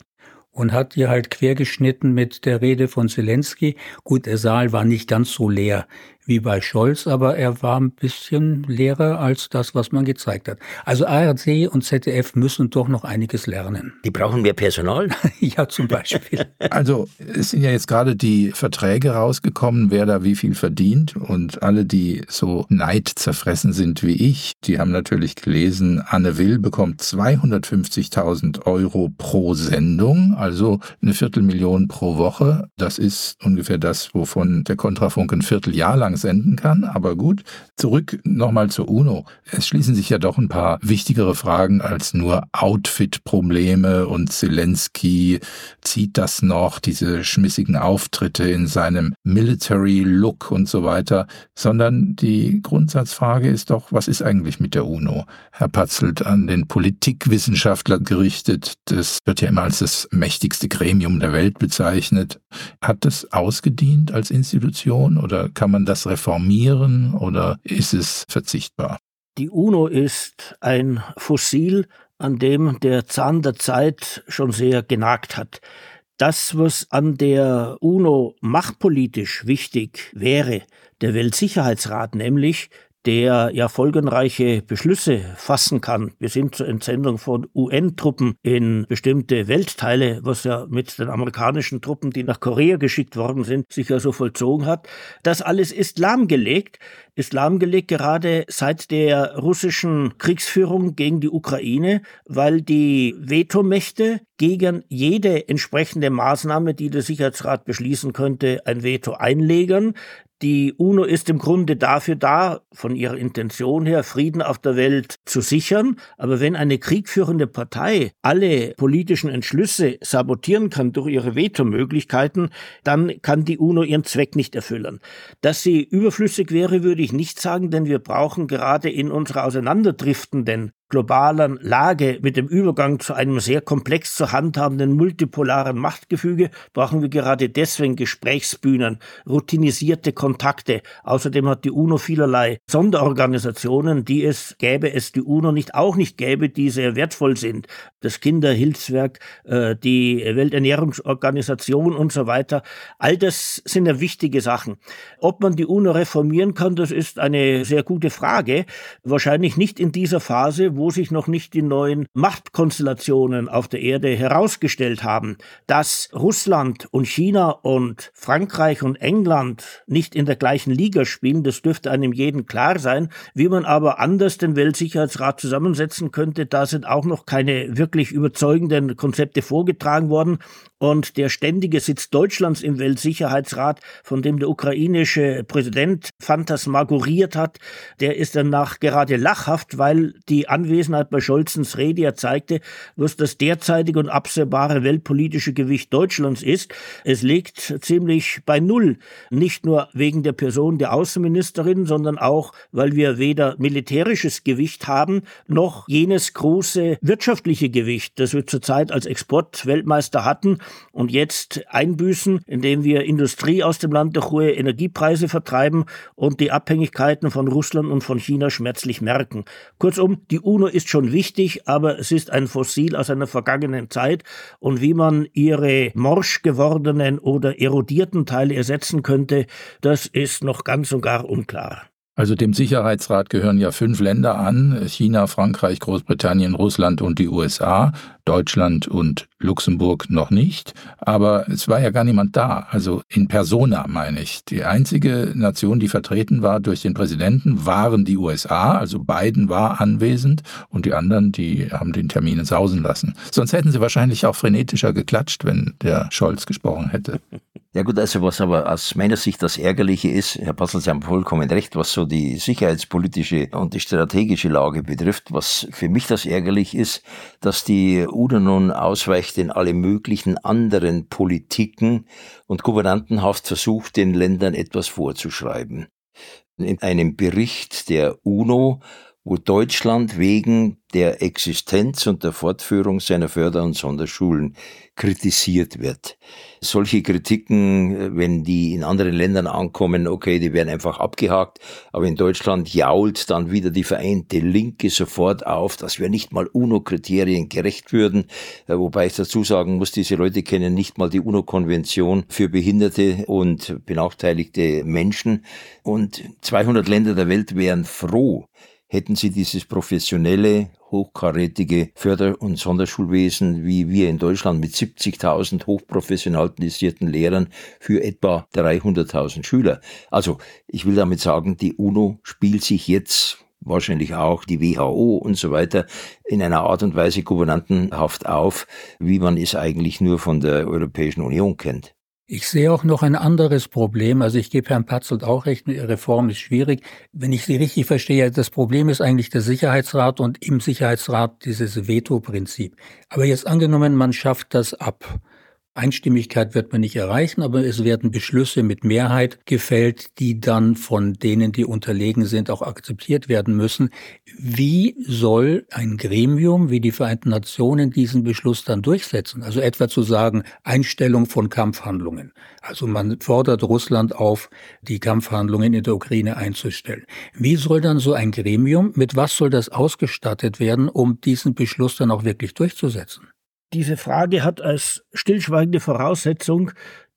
Speaker 3: und hat die halt quergeschnitten mit der Rede von Zelensky. Gut, der Saal war nicht ganz so leer wie bei Scholz, aber er war ein bisschen leerer als das, was man gezeigt hat. Also ARD und ZDF müssen doch noch einiges lernen.
Speaker 4: Die brauchen mehr Personal?
Speaker 3: ja, zum Beispiel.
Speaker 1: Also es sind ja jetzt gerade die Verträge rausgekommen, wer da wie viel verdient und alle, die so neidzerfressen sind wie ich, die haben natürlich gelesen, Anne Will bekommt 250.000 Euro pro Sendung, also eine Viertelmillion pro Woche. Das ist ungefähr das, wovon der Kontrafunk ein Vierteljahr lang lang es enden kann, aber gut. Zurück nochmal zur UNO. Es schließen sich ja doch ein paar wichtigere Fragen als nur Outfit-Probleme und Zelensky zieht das noch, diese schmissigen Auftritte in seinem Military-Look und so weiter, sondern die Grundsatzfrage ist doch, was ist eigentlich mit der UNO? Herr Patzelt an den Politikwissenschaftler gerichtet, das wird ja immer als das mächtigste Gremium der Welt bezeichnet. Hat das ausgedient als Institution oder kann man das reformieren oder ist es verzichtbar?
Speaker 2: Die UNO ist ein Fossil, an dem der Zahn der Zeit schon sehr genagt hat. Das, was an der UNO machtpolitisch wichtig wäre, der Weltsicherheitsrat nämlich, der ja folgenreiche Beschlüsse fassen kann, bis hin zur Entsendung von UN-Truppen in bestimmte Weltteile, was ja mit den amerikanischen Truppen, die nach Korea geschickt worden sind, sich ja so vollzogen hat. Das alles ist lahmgelegt, ist lahmgelegt gerade seit der russischen Kriegsführung gegen die Ukraine, weil die Vetomächte gegen jede entsprechende Maßnahme, die der Sicherheitsrat beschließen könnte, ein Veto einlegen. Die UNO ist im Grunde dafür da, von ihrer Intention her, Frieden auf der Welt zu sichern. Aber wenn eine kriegführende Partei alle politischen Entschlüsse sabotieren kann durch ihre Vetomöglichkeiten, dann kann die UNO ihren Zweck nicht erfüllen. Dass sie überflüssig wäre, würde ich nicht sagen, denn wir brauchen gerade in unserer auseinanderdriftenden globalen Lage mit dem Übergang zu einem sehr komplex zu handhabenden multipolaren Machtgefüge brauchen wir gerade deswegen Gesprächsbühnen, routinisierte Kontakte. Außerdem hat die UNO vielerlei Sonderorganisationen, die es gäbe, es die UNO nicht auch nicht gäbe, die sehr wertvoll sind. Das Kinderhilfswerk, äh, die Welternährungsorganisation und so weiter. All das sind ja wichtige Sachen. Ob man die UNO reformieren kann, das ist eine sehr gute Frage. Wahrscheinlich nicht in dieser Phase, wo wo sich noch nicht die neuen Machtkonstellationen auf der Erde herausgestellt haben, dass Russland und China und Frankreich und England nicht in der gleichen Liga spielen, das dürfte einem jeden klar sein. Wie man aber anders den Weltsicherheitsrat zusammensetzen könnte, da sind auch noch keine wirklich überzeugenden Konzepte vorgetragen worden. Und der ständige Sitz Deutschlands im Weltsicherheitsrat, von dem der ukrainische Präsident phantasmagoriert hat, der ist danach gerade lachhaft, weil die Anwesenheit bei Scholzens Rede ja zeigte, was das derzeitige und absehbare weltpolitische Gewicht Deutschlands ist. Es liegt ziemlich bei Null. Nicht nur wegen der Person der Außenministerin, sondern auch, weil wir weder militärisches Gewicht haben, noch jenes große wirtschaftliche Gewicht, das wir zurzeit als Exportweltmeister hatten und jetzt einbüßen, indem wir Industrie aus dem Land durch hohe Energiepreise vertreiben und die Abhängigkeiten von Russland und von China schmerzlich merken. Kurzum, die UNO ist schon wichtig, aber es ist ein Fossil aus einer vergangenen Zeit und wie man ihre morsch gewordenen oder erodierten Teile ersetzen könnte, das ist noch ganz und gar unklar.
Speaker 1: Also dem Sicherheitsrat gehören ja fünf Länder an, China, Frankreich, Großbritannien, Russland und die USA, Deutschland und Luxemburg noch nicht, aber es war ja gar niemand da, also in persona meine ich. Die einzige Nation, die vertreten war durch den Präsidenten, waren die USA, also Biden war anwesend und die anderen, die haben den Termin sausen lassen. Sonst hätten sie wahrscheinlich auch frenetischer geklatscht, wenn der Scholz gesprochen hätte.
Speaker 4: Ja gut, also was aber aus meiner Sicht das Ärgerliche ist, Herr Passel, Sie haben vollkommen recht, was so die sicherheitspolitische und die strategische Lage betrifft. Was für mich das ärgerlich ist, dass die UNO nun ausweicht in alle möglichen anderen Politiken und gouvernantenhaft versucht, den Ländern etwas vorzuschreiben. In einem Bericht der UNO wo Deutschland wegen der Existenz und der Fortführung seiner Förder- und Sonderschulen kritisiert wird. Solche Kritiken, äh, wenn die in anderen Ländern ankommen, okay, die werden einfach abgehakt, aber in Deutschland jault dann wieder die vereinte Linke sofort auf, dass wir nicht mal UNO-Kriterien gerecht würden, äh, wobei ich dazu sagen muss, diese Leute kennen nicht mal die UNO-Konvention für behinderte und benachteiligte Menschen. Und 200 Länder der Welt wären froh, hätten sie dieses professionelle, hochkarätige Förder- und Sonderschulwesen wie wir in Deutschland mit 70.000 hochprofessionalisierten Lehrern für etwa 300.000 Schüler. Also ich will damit sagen, die UNO spielt sich jetzt wahrscheinlich auch die WHO und so weiter in einer Art und Weise gouvernantenhaft auf, wie man es eigentlich nur von der Europäischen Union kennt.
Speaker 3: Ich sehe auch noch ein anderes Problem. Also ich gebe Herrn Patzelt auch recht, Reform ist schwierig. Wenn ich Sie richtig verstehe, das Problem ist eigentlich der Sicherheitsrat und im Sicherheitsrat dieses Veto-Prinzip. Aber jetzt angenommen, man schafft das ab. Einstimmigkeit wird man nicht erreichen, aber es werden Beschlüsse mit Mehrheit gefällt, die dann von denen, die unterlegen sind, auch akzeptiert werden müssen. Wie soll ein Gremium wie die Vereinten Nationen diesen Beschluss dann durchsetzen? Also etwa zu sagen, Einstellung von Kampfhandlungen. Also man fordert Russland auf, die Kampfhandlungen in der Ukraine einzustellen. Wie soll dann so ein Gremium, mit was soll das ausgestattet werden, um diesen Beschluss dann auch wirklich durchzusetzen?
Speaker 2: Diese Frage hat als stillschweigende Voraussetzung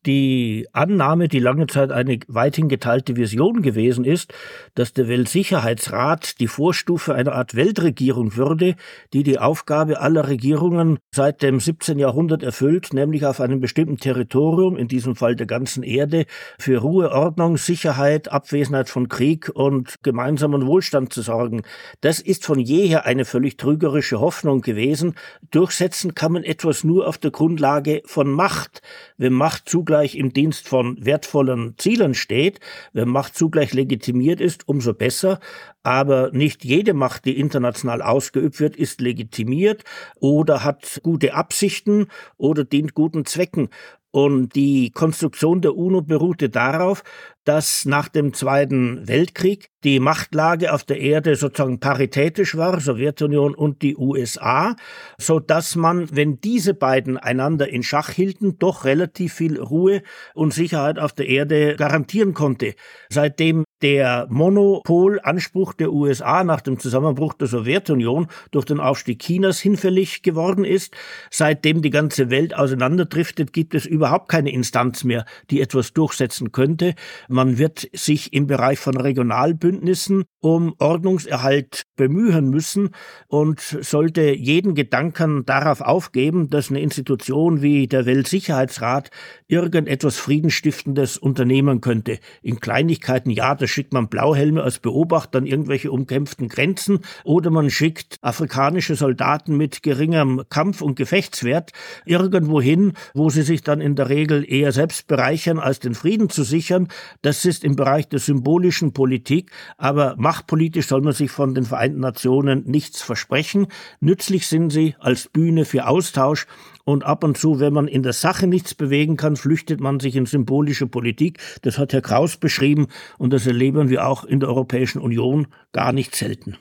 Speaker 2: die Annahme, die lange Zeit eine weithin geteilte Vision gewesen ist, dass der Weltsicherheitsrat die Vorstufe einer Art Weltregierung würde, die die Aufgabe aller Regierungen seit dem 17. Jahrhundert erfüllt, nämlich auf einem bestimmten Territorium, in diesem Fall der ganzen Erde, für Ruhe, Ordnung, Sicherheit, Abwesenheit von Krieg und gemeinsamen Wohlstand zu sorgen. Das ist von jeher eine völlig trügerische Hoffnung gewesen. Durchsetzen kann man etwas nur auf der Grundlage von Macht. Wenn Macht zugleich zugleich im Dienst von wertvollen Zielen steht, wenn Macht zugleich legitimiert ist, umso besser. Aber nicht jede Macht, die international ausgeübt wird, ist legitimiert oder hat gute Absichten oder dient guten Zwecken. Und die Konstruktion der UNO beruhte darauf, dass nach dem Zweiten Weltkrieg die Machtlage auf der Erde sozusagen paritätisch war, Sowjetunion und die USA, so dass man, wenn diese beiden einander in Schach hielten, doch relativ viel Ruhe und Sicherheit auf der Erde garantieren konnte. Seitdem der Monopolanspruch der USA nach dem Zusammenbruch der Sowjetunion durch den Aufstieg Chinas hinfällig geworden ist, seitdem die ganze Welt auseinanderdriftet, gibt es überhaupt keine Instanz mehr, die etwas durchsetzen könnte. Man wird sich im Bereich von Regionalbündnissen um Ordnungserhalt bemühen müssen und sollte jeden Gedanken darauf aufgeben, dass eine Institution wie der Weltsicherheitsrat irgendetwas Friedensstiftendes unternehmen könnte. In Kleinigkeiten, ja, da schickt man Blauhelme als Beobachter an irgendwelche umkämpften Grenzen oder man schickt afrikanische Soldaten mit geringem Kampf- und Gefechtswert irgendwo hin, wo sie sich dann in der Regel eher selbst bereichern, als den Frieden zu sichern. Das ist im Bereich der symbolischen Politik, aber machtpolitisch soll man sich von den Vereinten Nationen nichts versprechen. Nützlich sind sie als Bühne für Austausch und ab und zu, wenn man in der Sache nichts bewegen kann, flüchtet man sich in symbolische Politik. Das hat Herr Kraus beschrieben und das erleben wir auch in der Europäischen Union gar nicht selten.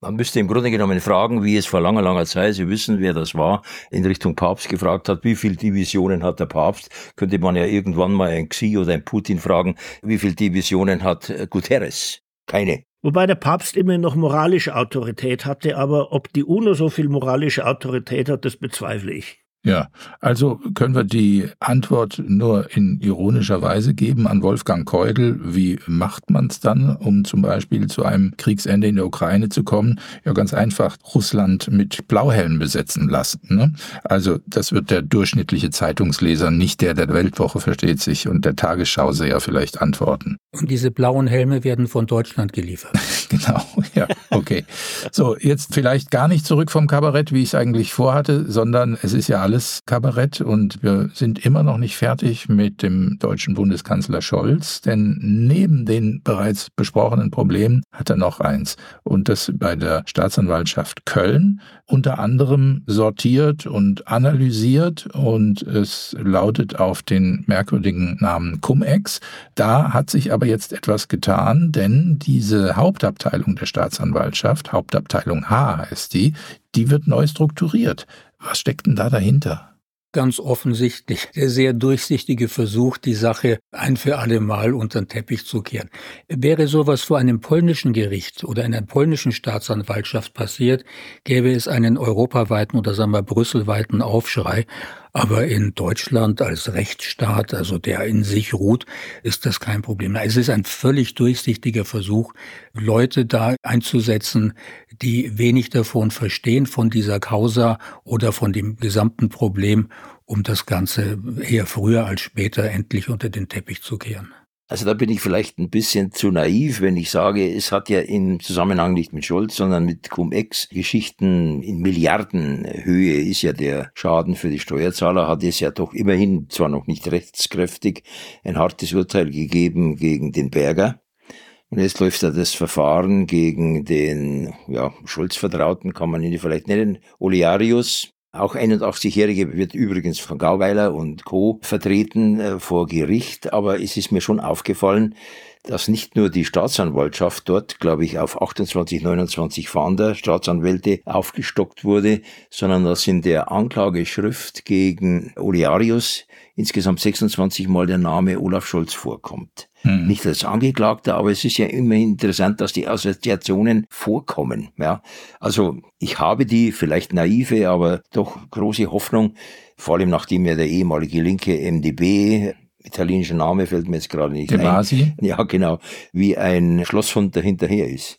Speaker 4: Man müsste im Grunde genommen fragen, wie es vor langer, langer Zeit, Sie wissen, wer das war, in Richtung Papst gefragt hat, wie viele Divisionen hat der Papst? Könnte man ja irgendwann mal ein Xi oder ein Putin fragen, wie viele Divisionen hat Guterres? Keine.
Speaker 2: Wobei der Papst immer noch moralische Autorität hatte, aber ob die UNO so viel moralische Autorität hat, das bezweifle ich.
Speaker 1: Ja, also können wir die Antwort nur in ironischer Weise geben an Wolfgang Keudel. Wie macht man es dann, um zum Beispiel zu einem Kriegsende in der Ukraine zu kommen? Ja, ganz einfach Russland mit Blauhelmen besetzen lassen. Ne? Also das wird der durchschnittliche Zeitungsleser, nicht der der Weltwoche versteht sich und der Tagesschau sehr vielleicht antworten.
Speaker 3: Und diese blauen Helme werden von Deutschland geliefert.
Speaker 1: genau, ja, okay. So, jetzt vielleicht gar nicht zurück vom Kabarett, wie ich es eigentlich vorhatte, sondern es ist ja alles Kabarett und wir sind immer noch nicht fertig mit dem deutschen Bundeskanzler Scholz, denn neben den bereits besprochenen Problemen hat er noch eins und das bei der Staatsanwaltschaft Köln unter anderem sortiert und analysiert und es lautet auf den merkwürdigen Namen Cum-Ex. Da hat sich aber jetzt etwas getan, denn diese Hauptabteilung der Staatsanwaltschaft, Hauptabteilung H heißt die, die wird neu strukturiert. Was steckt denn da dahinter?
Speaker 3: ganz offensichtlich der sehr durchsichtige Versuch, die Sache ein für alle Mal unter den Teppich zu kehren. Wäre sowas vor einem polnischen Gericht oder einer polnischen Staatsanwaltschaft passiert, gäbe es einen europaweiten oder sagen wir brüsselweiten Aufschrei. Aber in Deutschland als Rechtsstaat, also der in sich ruht, ist das kein Problem. Es ist ein völlig durchsichtiger Versuch, Leute da einzusetzen, die wenig davon verstehen, von dieser Causa oder von dem gesamten Problem, um das Ganze eher früher als später endlich unter den Teppich zu kehren.
Speaker 4: Also da bin ich vielleicht ein bisschen zu naiv, wenn ich sage, es hat ja im Zusammenhang nicht mit Scholz, sondern mit Cum-Ex Geschichten in Milliardenhöhe ist ja der Schaden für die Steuerzahler, hat es ja doch immerhin, zwar noch nicht rechtskräftig, ein hartes Urteil gegeben gegen den Berger. Und jetzt läuft da das Verfahren gegen den ja, Scholz-Vertrauten, kann man ihn vielleicht nennen, Olearius, auch 81-Jährige wird übrigens von Gauweiler und Co. vertreten äh, vor Gericht, aber es ist mir schon aufgefallen, dass nicht nur die Staatsanwaltschaft dort, glaube ich, auf 28, 29 Fahnder Staatsanwälte aufgestockt wurde, sondern dass in der Anklageschrift gegen Olearius insgesamt 26 Mal der Name Olaf Scholz vorkommt. Hm. Nicht als Angeklagter, aber es ist ja immerhin interessant, dass die Assoziationen vorkommen. Ja, also ich habe die vielleicht naive, aber doch große Hoffnung, vor allem nachdem ja der ehemalige linke MDB italienischer Name fällt mir jetzt gerade nicht
Speaker 1: De Masi?
Speaker 4: ein. Ja, genau, wie ein Schlosshund dahinterher ist.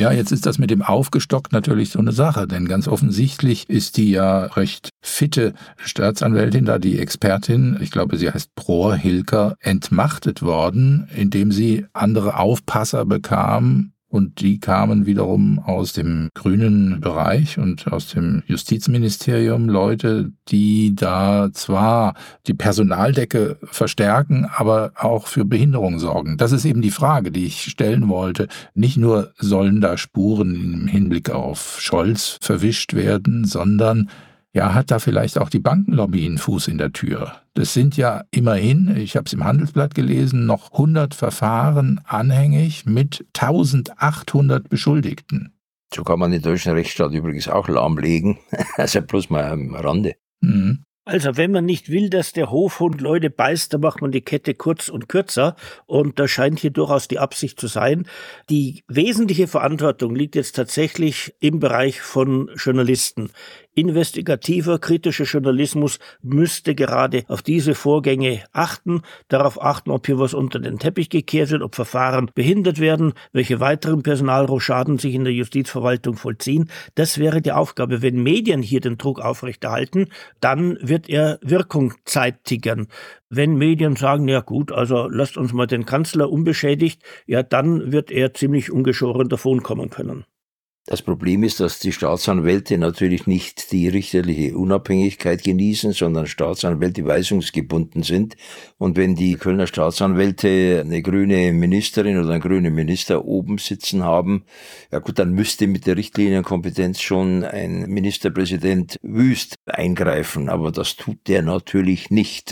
Speaker 1: Ja, jetzt ist das mit dem Aufgestockt natürlich so eine Sache, denn ganz offensichtlich ist die ja recht fitte Staatsanwältin da, die Expertin, ich glaube, sie heißt Brohr Hilker, entmachtet worden, indem sie andere Aufpasser bekam, und die kamen wiederum aus dem grünen Bereich und aus dem Justizministerium Leute, die da zwar die Personaldecke verstärken, aber auch für Behinderung sorgen. Das ist eben die Frage, die ich stellen wollte. Nicht nur sollen da Spuren im Hinblick auf Scholz verwischt werden, sondern ja, hat da vielleicht auch die Bankenlobby einen Fuß in der Tür? Das sind ja immerhin, ich habe es im Handelsblatt gelesen, noch 100 Verfahren anhängig mit 1800 Beschuldigten.
Speaker 4: So kann man den deutschen Rechtsstaat übrigens auch lahmlegen. also bloß mal am Rande. Mhm.
Speaker 2: Also wenn man nicht will, dass der Hofhund Leute beißt, dann macht man die Kette kurz und kürzer. Und da scheint hier durchaus die Absicht zu sein. Die wesentliche Verantwortung liegt jetzt tatsächlich im Bereich von Journalisten. Investigativer, kritischer Journalismus müsste gerade auf diese Vorgänge achten, darauf achten, ob hier was unter den Teppich gekehrt wird, ob Verfahren behindert werden, welche weiteren Personalrochaden sich in der Justizverwaltung vollziehen. Das wäre die Aufgabe. Wenn Medien hier den Druck aufrechterhalten, dann wird er Wirkung zeitigern. Wenn Medien sagen, ja gut, also lasst uns mal den Kanzler unbeschädigt, ja dann wird er ziemlich ungeschoren davonkommen können.
Speaker 4: Das Problem ist, dass die Staatsanwälte natürlich nicht die richterliche Unabhängigkeit genießen, sondern Staatsanwälte weisungsgebunden sind. Und wenn die Kölner Staatsanwälte eine grüne Ministerin oder einen grünen Minister oben sitzen haben, ja gut, dann müsste mit der Richtlinienkompetenz schon ein Ministerpräsident wüst eingreifen. Aber das tut der natürlich nicht.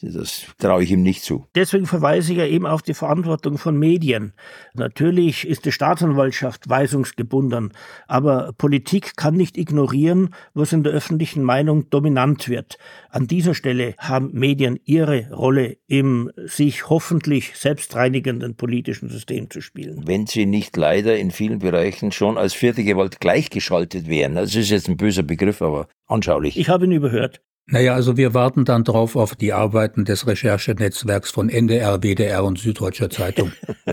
Speaker 4: Das traue ich ihm nicht zu.
Speaker 2: Deswegen verweise ich ja eben auf die Verantwortung von Medien. Natürlich ist die Staatsanwaltschaft weisungsgebunden, aber Politik kann nicht ignorieren, was in der öffentlichen Meinung dominant wird. An dieser Stelle haben Medien ihre Rolle im sich hoffentlich selbstreinigenden politischen System zu spielen.
Speaker 4: Wenn sie nicht leider in vielen Bereichen schon als vierte Gewalt gleichgeschaltet wären. Das ist jetzt ein böser Begriff, aber anschaulich.
Speaker 2: Ich habe ihn überhört.
Speaker 3: Naja, also wir warten dann drauf auf die Arbeiten des Recherchenetzwerks von NDR, WDR und Süddeutscher Zeitung.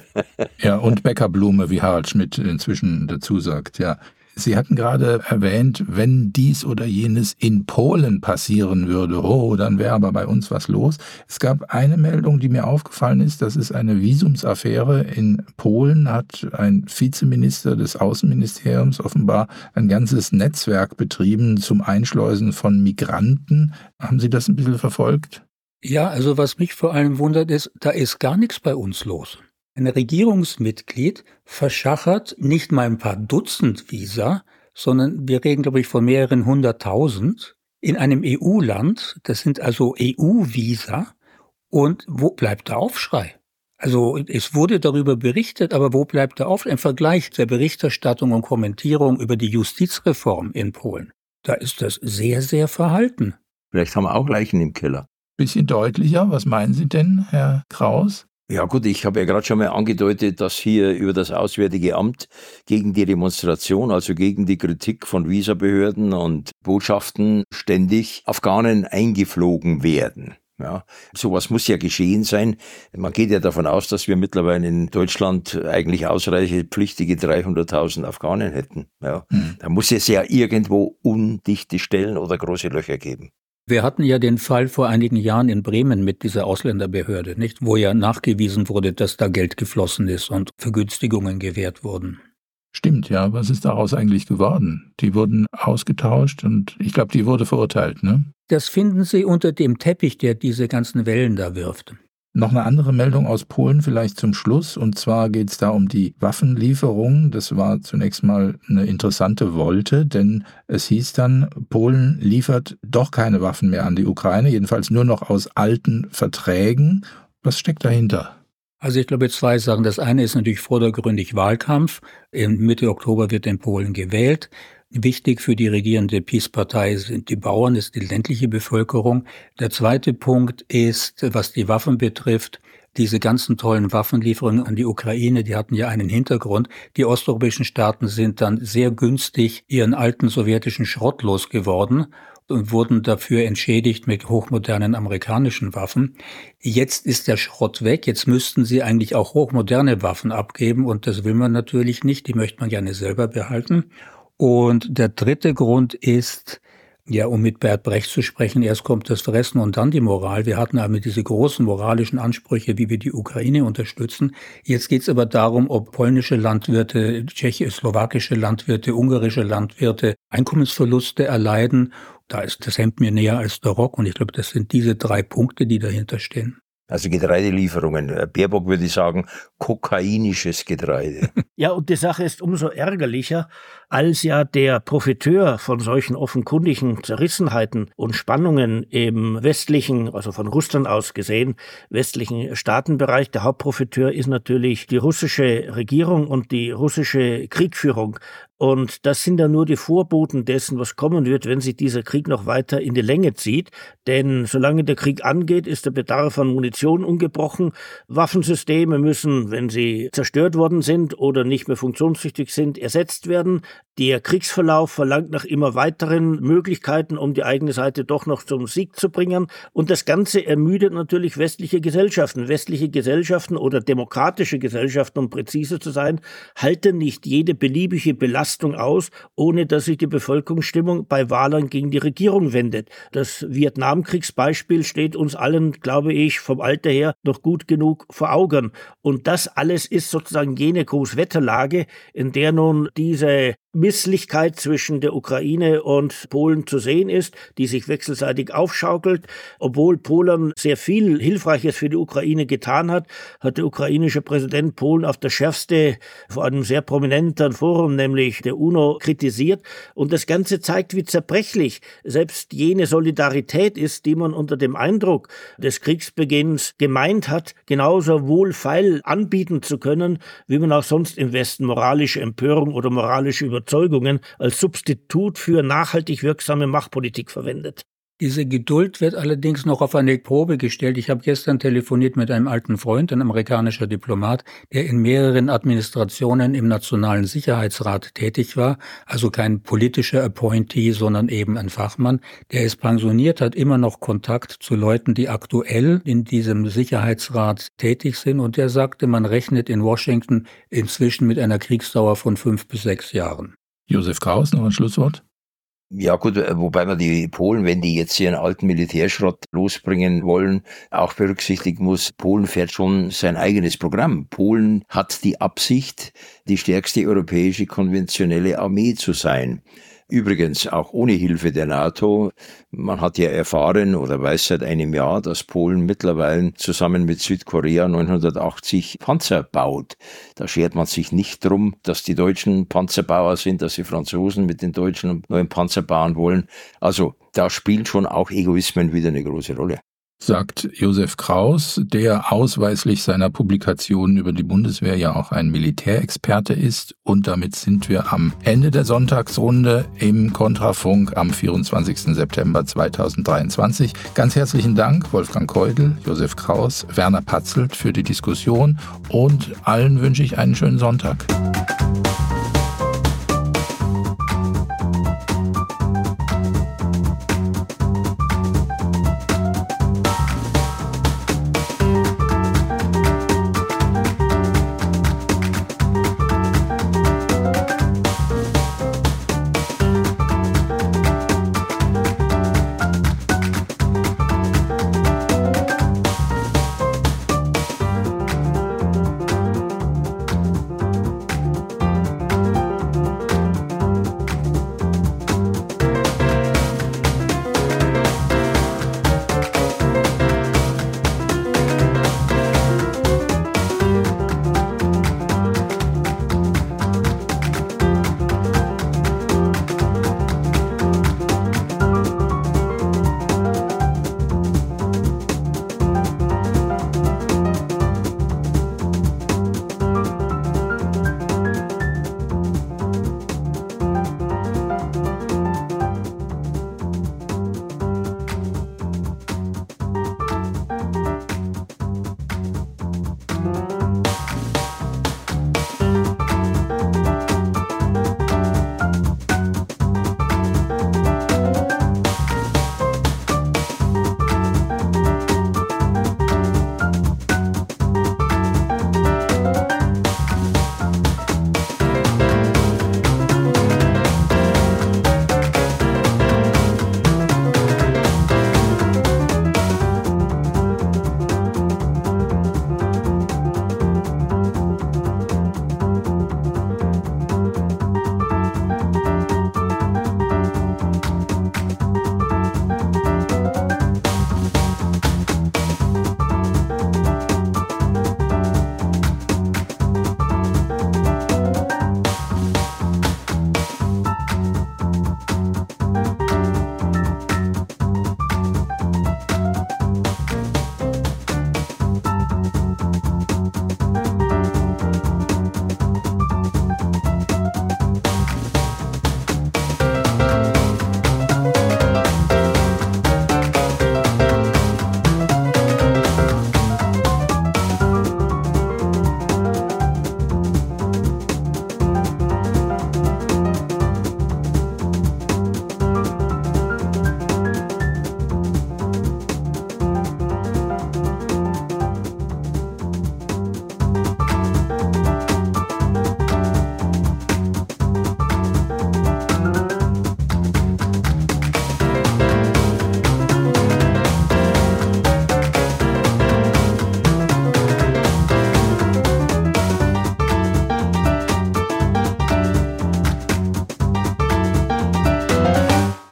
Speaker 1: ja, und Bäckerblume, wie Harald Schmidt inzwischen dazu sagt, ja. Sie hatten gerade erwähnt, wenn dies oder jenes in Polen passieren würde, oh, dann wäre aber bei uns was los. Es gab eine Meldung, die mir aufgefallen ist, das ist eine Visumsaffäre. In Polen hat ein Vizeminister des Außenministeriums offenbar ein ganzes Netzwerk betrieben zum Einschleusen von Migranten. Haben Sie das ein bisschen verfolgt?
Speaker 3: Ja, also was mich vor allem wundert ist, da ist gar nichts bei uns los. Ein Regierungsmitglied verschachert nicht mal ein paar Dutzend Visa, sondern wir reden, glaube ich, von mehreren hunderttausend in einem EU-Land. Das sind also EU-Visa. Und wo bleibt der Aufschrei? Also es wurde darüber berichtet, aber wo bleibt der Aufschrei? Im Vergleich der Berichterstattung und Kommentierung über die Justizreform in Polen, da ist das sehr, sehr verhalten.
Speaker 4: Vielleicht haben wir auch Leichen im Keller.
Speaker 1: Bisschen deutlicher, was meinen Sie denn, Herr Kraus?
Speaker 4: Ja gut, ich habe ja gerade schon mal angedeutet, dass hier über das Auswärtige Amt gegen die Demonstration, also gegen die Kritik von Visabehörden und Botschaften ständig Afghanen eingeflogen werden. Ja, sowas muss ja geschehen sein. Man geht ja davon aus, dass wir mittlerweile in Deutschland eigentlich ausreichend pflichtige 300.000 Afghanen hätten. Ja, mhm. da muss es ja irgendwo undichte Stellen oder große Löcher geben.
Speaker 3: Wir hatten ja den Fall vor einigen Jahren in Bremen mit dieser Ausländerbehörde, nicht, wo ja nachgewiesen wurde, dass da Geld geflossen ist und Vergünstigungen gewährt wurden.
Speaker 1: Stimmt, ja. Was ist daraus eigentlich geworden? Die wurden ausgetauscht und ich glaube, die wurde verurteilt, ne?
Speaker 3: Das finden Sie unter dem Teppich, der diese ganzen Wellen da wirft.
Speaker 1: Noch eine andere Meldung aus Polen vielleicht zum Schluss. Und zwar geht es da um die Waffenlieferung. Das war zunächst mal eine interessante Wolte, denn es hieß dann, Polen liefert doch keine Waffen mehr an die Ukraine, jedenfalls nur noch aus alten Verträgen. Was steckt dahinter?
Speaker 3: Also ich glaube zwei Sachen. Das eine ist natürlich vordergründig Wahlkampf. Mitte Oktober wird in Polen gewählt. Wichtig für die regierende Peace-Partei sind die Bauern, ist die ländliche Bevölkerung. Der zweite Punkt ist, was die Waffen betrifft, diese ganzen tollen Waffenlieferungen an die Ukraine, die hatten ja einen Hintergrund. Die osteuropäischen Staaten sind dann sehr günstig ihren alten sowjetischen Schrott losgeworden und wurden dafür entschädigt mit hochmodernen amerikanischen Waffen. Jetzt ist der Schrott weg, jetzt müssten sie eigentlich auch hochmoderne Waffen abgeben und das will man natürlich nicht, die möchte man gerne selber behalten. Und der dritte Grund ist, ja, um mit Bert Brecht zu sprechen, erst kommt das Fressen und dann die Moral. Wir hatten aber diese großen moralischen Ansprüche, wie wir die Ukraine unterstützen. Jetzt geht es aber darum, ob polnische Landwirte, tschechisch-slowakische Landwirte, ungarische Landwirte Einkommensverluste erleiden. Da ist das Hemd mir näher als der Rock und ich glaube, das sind diese drei Punkte, die dahinter stehen.
Speaker 4: Also Getreidelieferungen. Äh, Baerbock würde sagen, kokainisches Getreide.
Speaker 2: Ja, und die Sache ist umso ärgerlicher, als ja der Profiteur von solchen offenkundigen Zerrissenheiten und Spannungen im westlichen, also von Russland aus gesehen, westlichen Staatenbereich, der Hauptprofiteur ist natürlich die russische Regierung und die russische Kriegführung. Und das sind dann nur die Vorboten dessen, was kommen wird, wenn sich dieser Krieg noch weiter in die Länge zieht. Denn solange der Krieg angeht, ist der Bedarf an Munition ungebrochen. Waffensysteme müssen, wenn sie zerstört worden sind oder nicht mehr funktionstüchtig sind, ersetzt werden. Der Kriegsverlauf verlangt nach immer weiteren Möglichkeiten, um die eigene Seite doch noch zum Sieg zu bringen. Und das Ganze ermüdet natürlich westliche Gesellschaften. Westliche Gesellschaften oder demokratische Gesellschaften, um präziser zu sein, halten nicht jede beliebige Belastung aus, ohne dass sich die Bevölkerungsstimmung bei Wahlen gegen die Regierung wendet. Das Vietnamkriegsbeispiel steht uns allen, glaube ich, vom Alter her noch gut genug vor Augen. Und das alles ist sozusagen jene Großwetterlage, in der nun diese Misslichkeit zwischen der Ukraine und Polen zu sehen ist, die sich wechselseitig aufschaukelt. Obwohl Polen sehr viel Hilfreiches für die Ukraine getan hat, hat der ukrainische Präsident Polen auf das Schärfste vor einem sehr prominenten Forum, nämlich der UNO, kritisiert. Und das Ganze zeigt, wie zerbrechlich selbst jene Solidarität ist, die man unter dem Eindruck des Kriegsbeginns gemeint hat, genauso wohlfeil anbieten zu können, wie man auch sonst im Westen moralische Empörung oder moralische Überzeugungen als Substitut für nachhaltig wirksame Machtpolitik verwendet.
Speaker 3: Diese Geduld wird allerdings noch auf eine Probe gestellt. Ich habe gestern telefoniert mit einem alten Freund, ein amerikanischer Diplomat, der in mehreren Administrationen im Nationalen Sicherheitsrat tätig war, also kein politischer Appointee, sondern eben ein Fachmann. Der ist pensioniert, hat immer noch Kontakt zu Leuten, die aktuell in diesem Sicherheitsrat tätig sind und der sagte, man rechnet in Washington inzwischen mit einer Kriegsdauer von fünf bis sechs Jahren.
Speaker 1: Josef Kraus, noch ein Schlusswort?
Speaker 4: Ja gut, äh, wobei man die Polen, wenn die jetzt ihren alten Militärschrott losbringen wollen, auch berücksichtigen muss, Polen fährt schon sein eigenes Programm. Polen hat die Absicht, die stärkste europäische konventionelle Armee zu sein. Übrigens auch ohne Hilfe der NATO. Man hat ja erfahren oder weiß seit einem Jahr, dass Polen mittlerweile zusammen mit Südkorea 980 Panzer baut. Da schert man sich nicht drum, dass die Deutschen Panzerbauer sind, dass die Franzosen mit den Deutschen neuen Panzer bauen wollen. Also da spielen schon auch Egoismen wieder eine große Rolle
Speaker 1: sagt Josef Kraus, der ausweislich seiner Publikationen über die Bundeswehr ja auch ein Militärexperte ist. Und damit sind wir am Ende der Sonntagsrunde im Kontrafunk am 24. September 2023. Ganz herzlichen Dank, Wolfgang Keudel, Josef Kraus, Werner Patzelt für die Diskussion und allen wünsche ich einen schönen Sonntag.